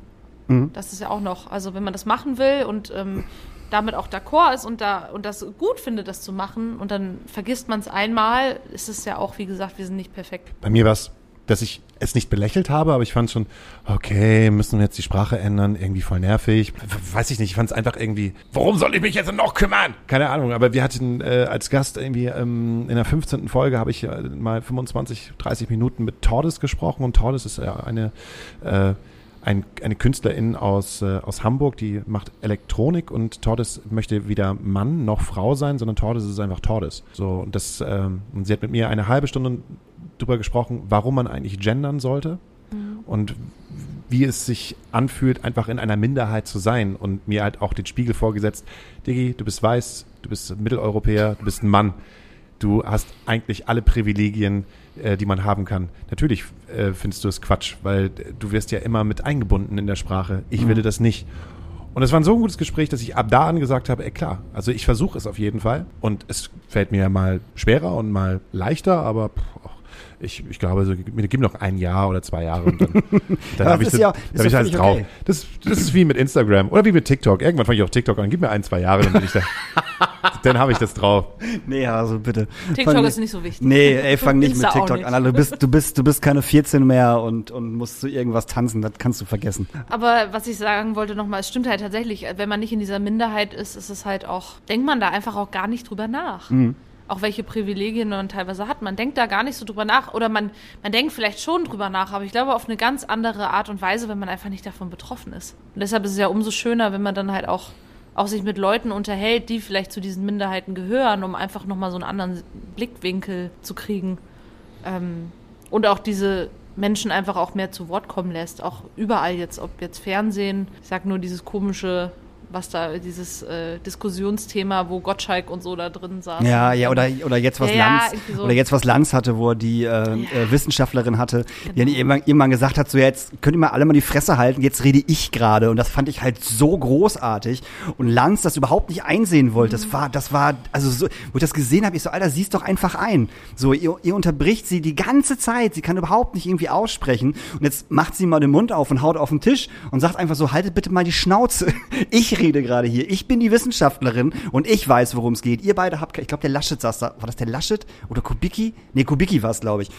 Mhm. Das ist ja auch noch, also wenn man das machen will und ähm, damit auch d'accord ist und da und das gut findet, das zu machen und dann vergisst man es einmal, ist es ja auch, wie gesagt, wir sind nicht perfekt. Bei mir war es, dass ich es nicht belächelt habe, aber ich fand schon, okay, müssen wir jetzt die Sprache ändern, irgendwie voll nervig. Weiß ich nicht, ich fand es einfach irgendwie, warum soll ich mich jetzt noch kümmern? Keine Ahnung, aber wir hatten äh, als Gast irgendwie ähm, in der 15. Folge habe ich äh, mal 25, 30 Minuten mit Tordes gesprochen und Tordes ist ja eine äh, ein, eine Künstlerin aus, äh, aus Hamburg, die macht Elektronik und Tordes möchte weder Mann noch Frau sein, sondern Tordes ist einfach Tordes. So, und das, ähm, und sie hat mit mir eine halbe Stunde drüber gesprochen, warum man eigentlich gendern sollte und wie es sich anfühlt, einfach in einer Minderheit zu sein und mir halt auch den Spiegel vorgesetzt, Diggi, du bist weiß, du bist Mitteleuropäer, du bist ein Mann. Du hast eigentlich alle Privilegien, äh, die man haben kann. Natürlich äh, findest du es Quatsch, weil du wirst ja immer mit eingebunden in der Sprache. Ich will das nicht. Und es war ein so ein gutes Gespräch, dass ich ab da an gesagt habe, ey klar, also ich versuche es auf jeden Fall. Und es fällt mir mal schwerer und mal leichter, aber pff, ich, ich glaube, so, mir gib noch ein Jahr oder zwei Jahre und dann, dann habe ich, ja- hab ich ja alles völlig drauf. okay. Das, das ist wie mit Instagram oder wie mit TikTok. Irgendwann fange ich auch TikTok an. Gib mir ein, zwei Jahre, dann bin ich da. dann habe ich das drauf. Nee, also bitte. TikTok Fang ist nicht so wichtig. Nee, ey, fang nicht mit Insta TikTok nicht. an. Alter. Du bist, du bist, du bist keine 14 mehr und, und musst zu irgendwas tanzen. Das kannst du vergessen. Aber was ich sagen wollte nochmal, es stimmt halt tatsächlich, wenn man nicht in dieser Minderheit ist, ist es halt auch, denkt man da einfach auch gar nicht drüber nach. Auch welche Privilegien man teilweise hat. Man denkt da gar nicht so drüber nach. Oder man, man denkt vielleicht schon drüber nach, aber ich glaube auf eine ganz andere Art und Weise, wenn man einfach nicht davon betroffen ist. Und deshalb ist es ja umso schöner, wenn man dann halt auch, auch sich mit Leuten unterhält, die vielleicht zu diesen Minderheiten gehören, um einfach nochmal so einen anderen Blickwinkel zu kriegen. Ähm, und auch diese Menschen einfach auch mehr zu Wort kommen lässt. Auch überall jetzt, ob jetzt Fernsehen, ich sag nur dieses komische, was da, dieses äh, Diskussionsthema, wo Gottschalk und so da drin saßen. Ja, ja, oder, oder jetzt was Ja, ja, Lanz, so. oder jetzt was Lanz hatte, wo er die äh, äh, Wissenschaftlerin hatte, die Genau. dann irgendwann, irgendwann gesagt hat, so jetzt könnt ihr mal alle mal die Fresse halten, jetzt rede ich gerade und das fand ich halt so großartig und Lanz das überhaupt nicht einsehen wollte, Mhm. das war, das war, also so, wo ich das gesehen habe, ich so, Alter, sieh's doch einfach ein. So, ihr, ihr unterbricht sie die ganze Zeit, sie kann überhaupt nicht irgendwie aussprechen und jetzt macht sie mal den Mund auf und haut auf den Tisch und sagt einfach so, haltet bitte mal die Schnauze. Ich rede gerade hier, ich bin die Wissenschaftlerin und ich weiß, worum es geht. Ihr beide habt, ich glaube, der Laschet saß da, war das der Laschet oder Kubicki? Nee, Kubicki war es, glaube ich.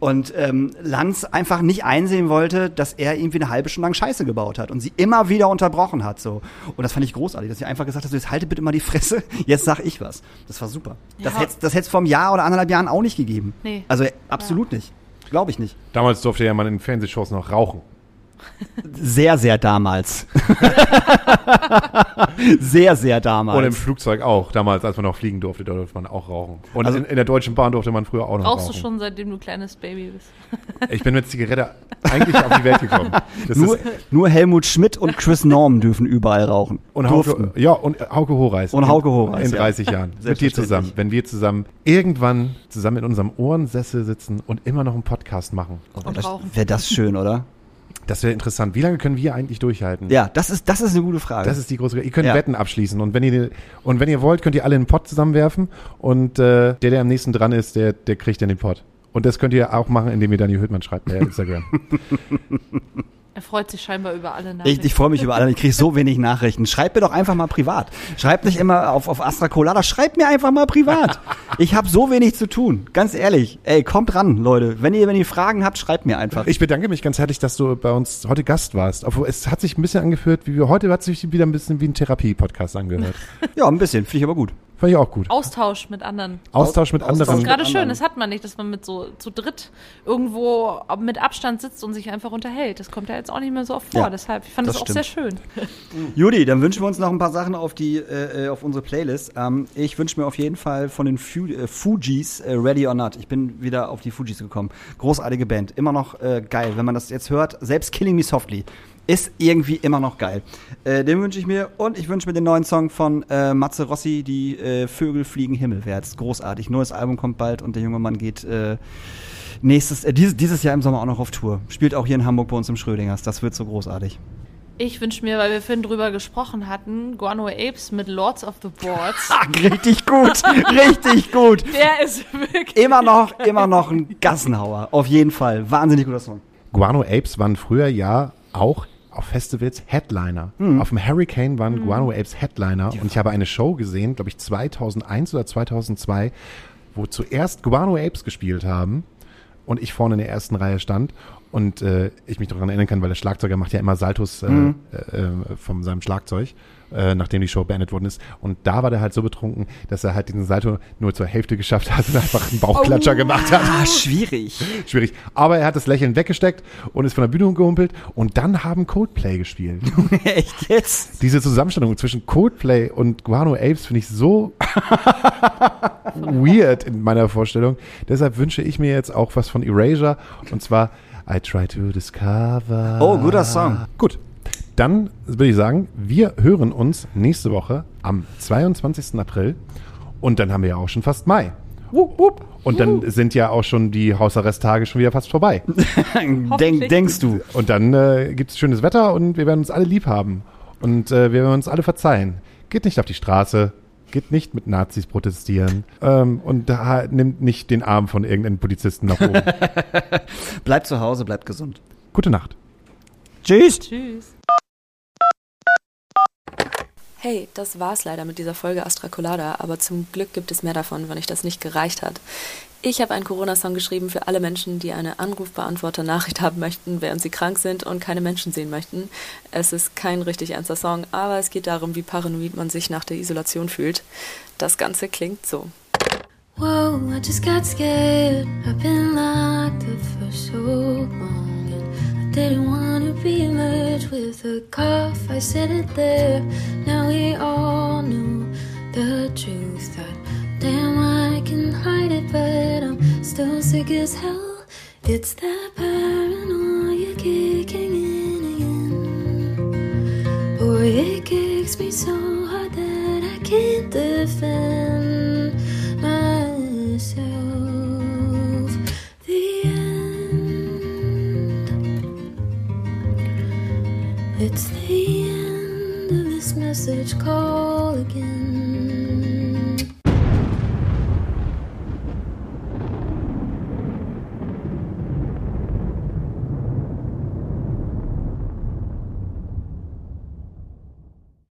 Und ähm, Lanz einfach nicht einsehen wollte, dass er irgendwie eine halbe Stunde lang Scheiße gebaut hat und sie immer wieder unterbrochen hat. So. Und das fand ich großartig, dass sie einfach gesagt hat, so, jetzt haltet bitte mal die Fresse, jetzt sag ich was. Das war super. Das Ja. hätte das hätt's vor einem Jahr oder anderthalb Jahren auch nicht gegeben. Nee. Also absolut nicht. Glaube ich nicht. Damals durfte ja man in Fernsehshows noch rauchen. Sehr, sehr damals. sehr, sehr damals. Und im Flugzeug auch. Damals, als man noch fliegen durfte, da durfte man auch rauchen. Und Also- in, in der Deutschen Bahn durfte man früher auch noch Rauchst du rauchen. schon, seitdem du kleines Baby bist? Ich bin mit Zigarette eigentlich auf die Welt gekommen. Das nur, ist, nur Helmut Schmidt und Chris Norman dürfen überall rauchen. und Durften. Hauke, ja, und Hauke Horeis. Und In- Hauke Horeis, In ja. 30 Jahren. Mit dir zusammen. Wenn wir zusammen irgendwann zusammen in unserem Ohrensessel sitzen und immer noch einen Podcast machen. Und rauchen. Wäre das schön, oder? Das wäre interessant. Wie lange können wir eigentlich durchhalten? Ja, das ist, das ist eine gute Frage. Das ist die große. Ihr könnt Ja. Wetten abschließen und wenn ihr und wenn ihr wollt, könnt ihr alle einen Pott zusammenwerfen und äh, der, der am nächsten dran ist, der, der kriegt dann den Pott. Und das könnt ihr auch machen, indem ihr Daniel Hüttmann schreibt bei Instagram. Er freut sich scheinbar über alle ich Nachrichten. ich freue mich über alle. Ich kriege so wenig Nachrichten. Schreibt mir doch einfach mal privat. Schreibt nicht immer auf, auf Astra Colada. Schreibt mir einfach mal privat. Ich habe so wenig zu tun. Ganz ehrlich. Ey, kommt ran, Leute. Wenn ihr, wenn ihr Fragen habt, schreibt mir einfach. Ich bedanke mich ganz herzlich, dass du bei uns heute Gast warst. Obwohl es hat sich ein bisschen angehört, wie wir heute hat sich wieder ein bisschen wie ein Therapie-Podcast angehört. Ja, ein bisschen. Finde ich aber gut. Fand ich auch gut. Austausch mit anderen. Austausch mit Austausch Das anderen. ist gerade schön, das hat man nicht, dass man mit so zu dritt irgendwo mit Abstand sitzt und sich einfach unterhält. Das kommt ja jetzt auch nicht mehr so oft vor. Ja, Deshalb, ich fand das das, auch sehr schön. Judy, dann wünschen wir uns noch ein paar Sachen auf die äh, äh, auf unsere Playlist. Ähm, ich wünsche mir auf jeden Fall von den Fu äh, Fujis äh, Ready or Not. Ich bin wieder auf die Fujis gekommen. Großartige Band, immer noch äh, geil. Wenn man das jetzt hört, selbst Killing Me Softly ist irgendwie immer noch geil. Äh, den wünsche ich mir und ich wünsche mir den neuen Song von äh, Matze Rossi, die äh, Vögel fliegen himmelwärts. Großartig. Neues Album kommt bald und der junge Mann geht äh, nächstes äh, dieses, dieses Jahr im Sommer auch noch auf Tour. Spielt auch hier in Hamburg bei uns im Schrödingers. Das wird so großartig. Ich wünsche mir, weil wir vorhin drüber gesprochen hatten, Guano Apes mit Lords of the Boards. Ah, richtig gut, richtig gut. Der ist wirklich. Immer noch, immer noch ein Gassenhauer. Auf jeden Fall. Wahnsinnig guter Song. Guano Apes waren früher ja auch auf Festivals Headliner. Auf dem Hurricane waren Guano Apes Headliner und ich habe eine Show gesehen, glaube ich 2001 oder 2002, wo zuerst Guano Apes gespielt haben und ich vorne in der ersten Reihe stand und äh, ich mich daran erinnern kann, weil der Schlagzeuger macht ja immer Saltos äh, äh, äh, von seinem Schlagzeug, äh, nachdem die Show beendet worden ist. Und da war der halt so betrunken, dass er halt diesen Salto nur zur Hälfte geschafft hat und einfach einen Bauchklatscher gemacht hat. Ah, schwierig. Schwierig. Aber er hat das Lächeln weggesteckt und ist von der Bühne gehumpelt und dann haben Coldplay gespielt. Echt jetzt? Diese Zusammenstellung zwischen Coldplay und Guano Apes finde ich so weird in meiner Vorstellung. Deshalb wünsche ich mir jetzt auch was von Erasure und zwar I Try to Discover. Oh, guter Song. Gut. Dann würde ich sagen, wir hören uns nächste Woche am 22. April und dann haben wir ja auch schon fast Mai. Wupp, wupp. Und dann sind ja auch schon die Hausarresttage schon wieder fast vorbei. Denk, denkst du? Und dann äh, gibt es schönes Wetter und wir werden uns alle lieb haben. Und äh, wir werden uns alle verzeihen. Geht nicht auf die Straße, geht nicht mit Nazis protestieren ähm, und da, nimmt nicht den Arm von irgendeinem Polizisten nach oben. Bleibt zu Hause, bleibt gesund. Gute Nacht. Tschüss. Tschüss. Hey, das war's leider mit dieser Folge Astra Colada, aber zum Glück gibt es mehr davon, wenn euch das nicht gereicht hat. Ich habe einen Corona-Song geschrieben für alle Menschen, die eine Anrufbeantworter-Nachricht haben möchten, während sie krank sind und keine Menschen sehen möchten. Es ist kein richtig ernster Song, aber es geht darum, wie paranoid man sich nach der Isolation fühlt. Das Ganze klingt so. Whoa, I just got scared. I've been locked up for so long. And I didn't want to be merged with a cough. I said it there. Now we all know the truth. That damn, I can hide it, but I'm still sick as hell. It's that paranoia kicking in again. Boy, it kicks me so hard that I can't defend myself. The end. It's the end of this message call again.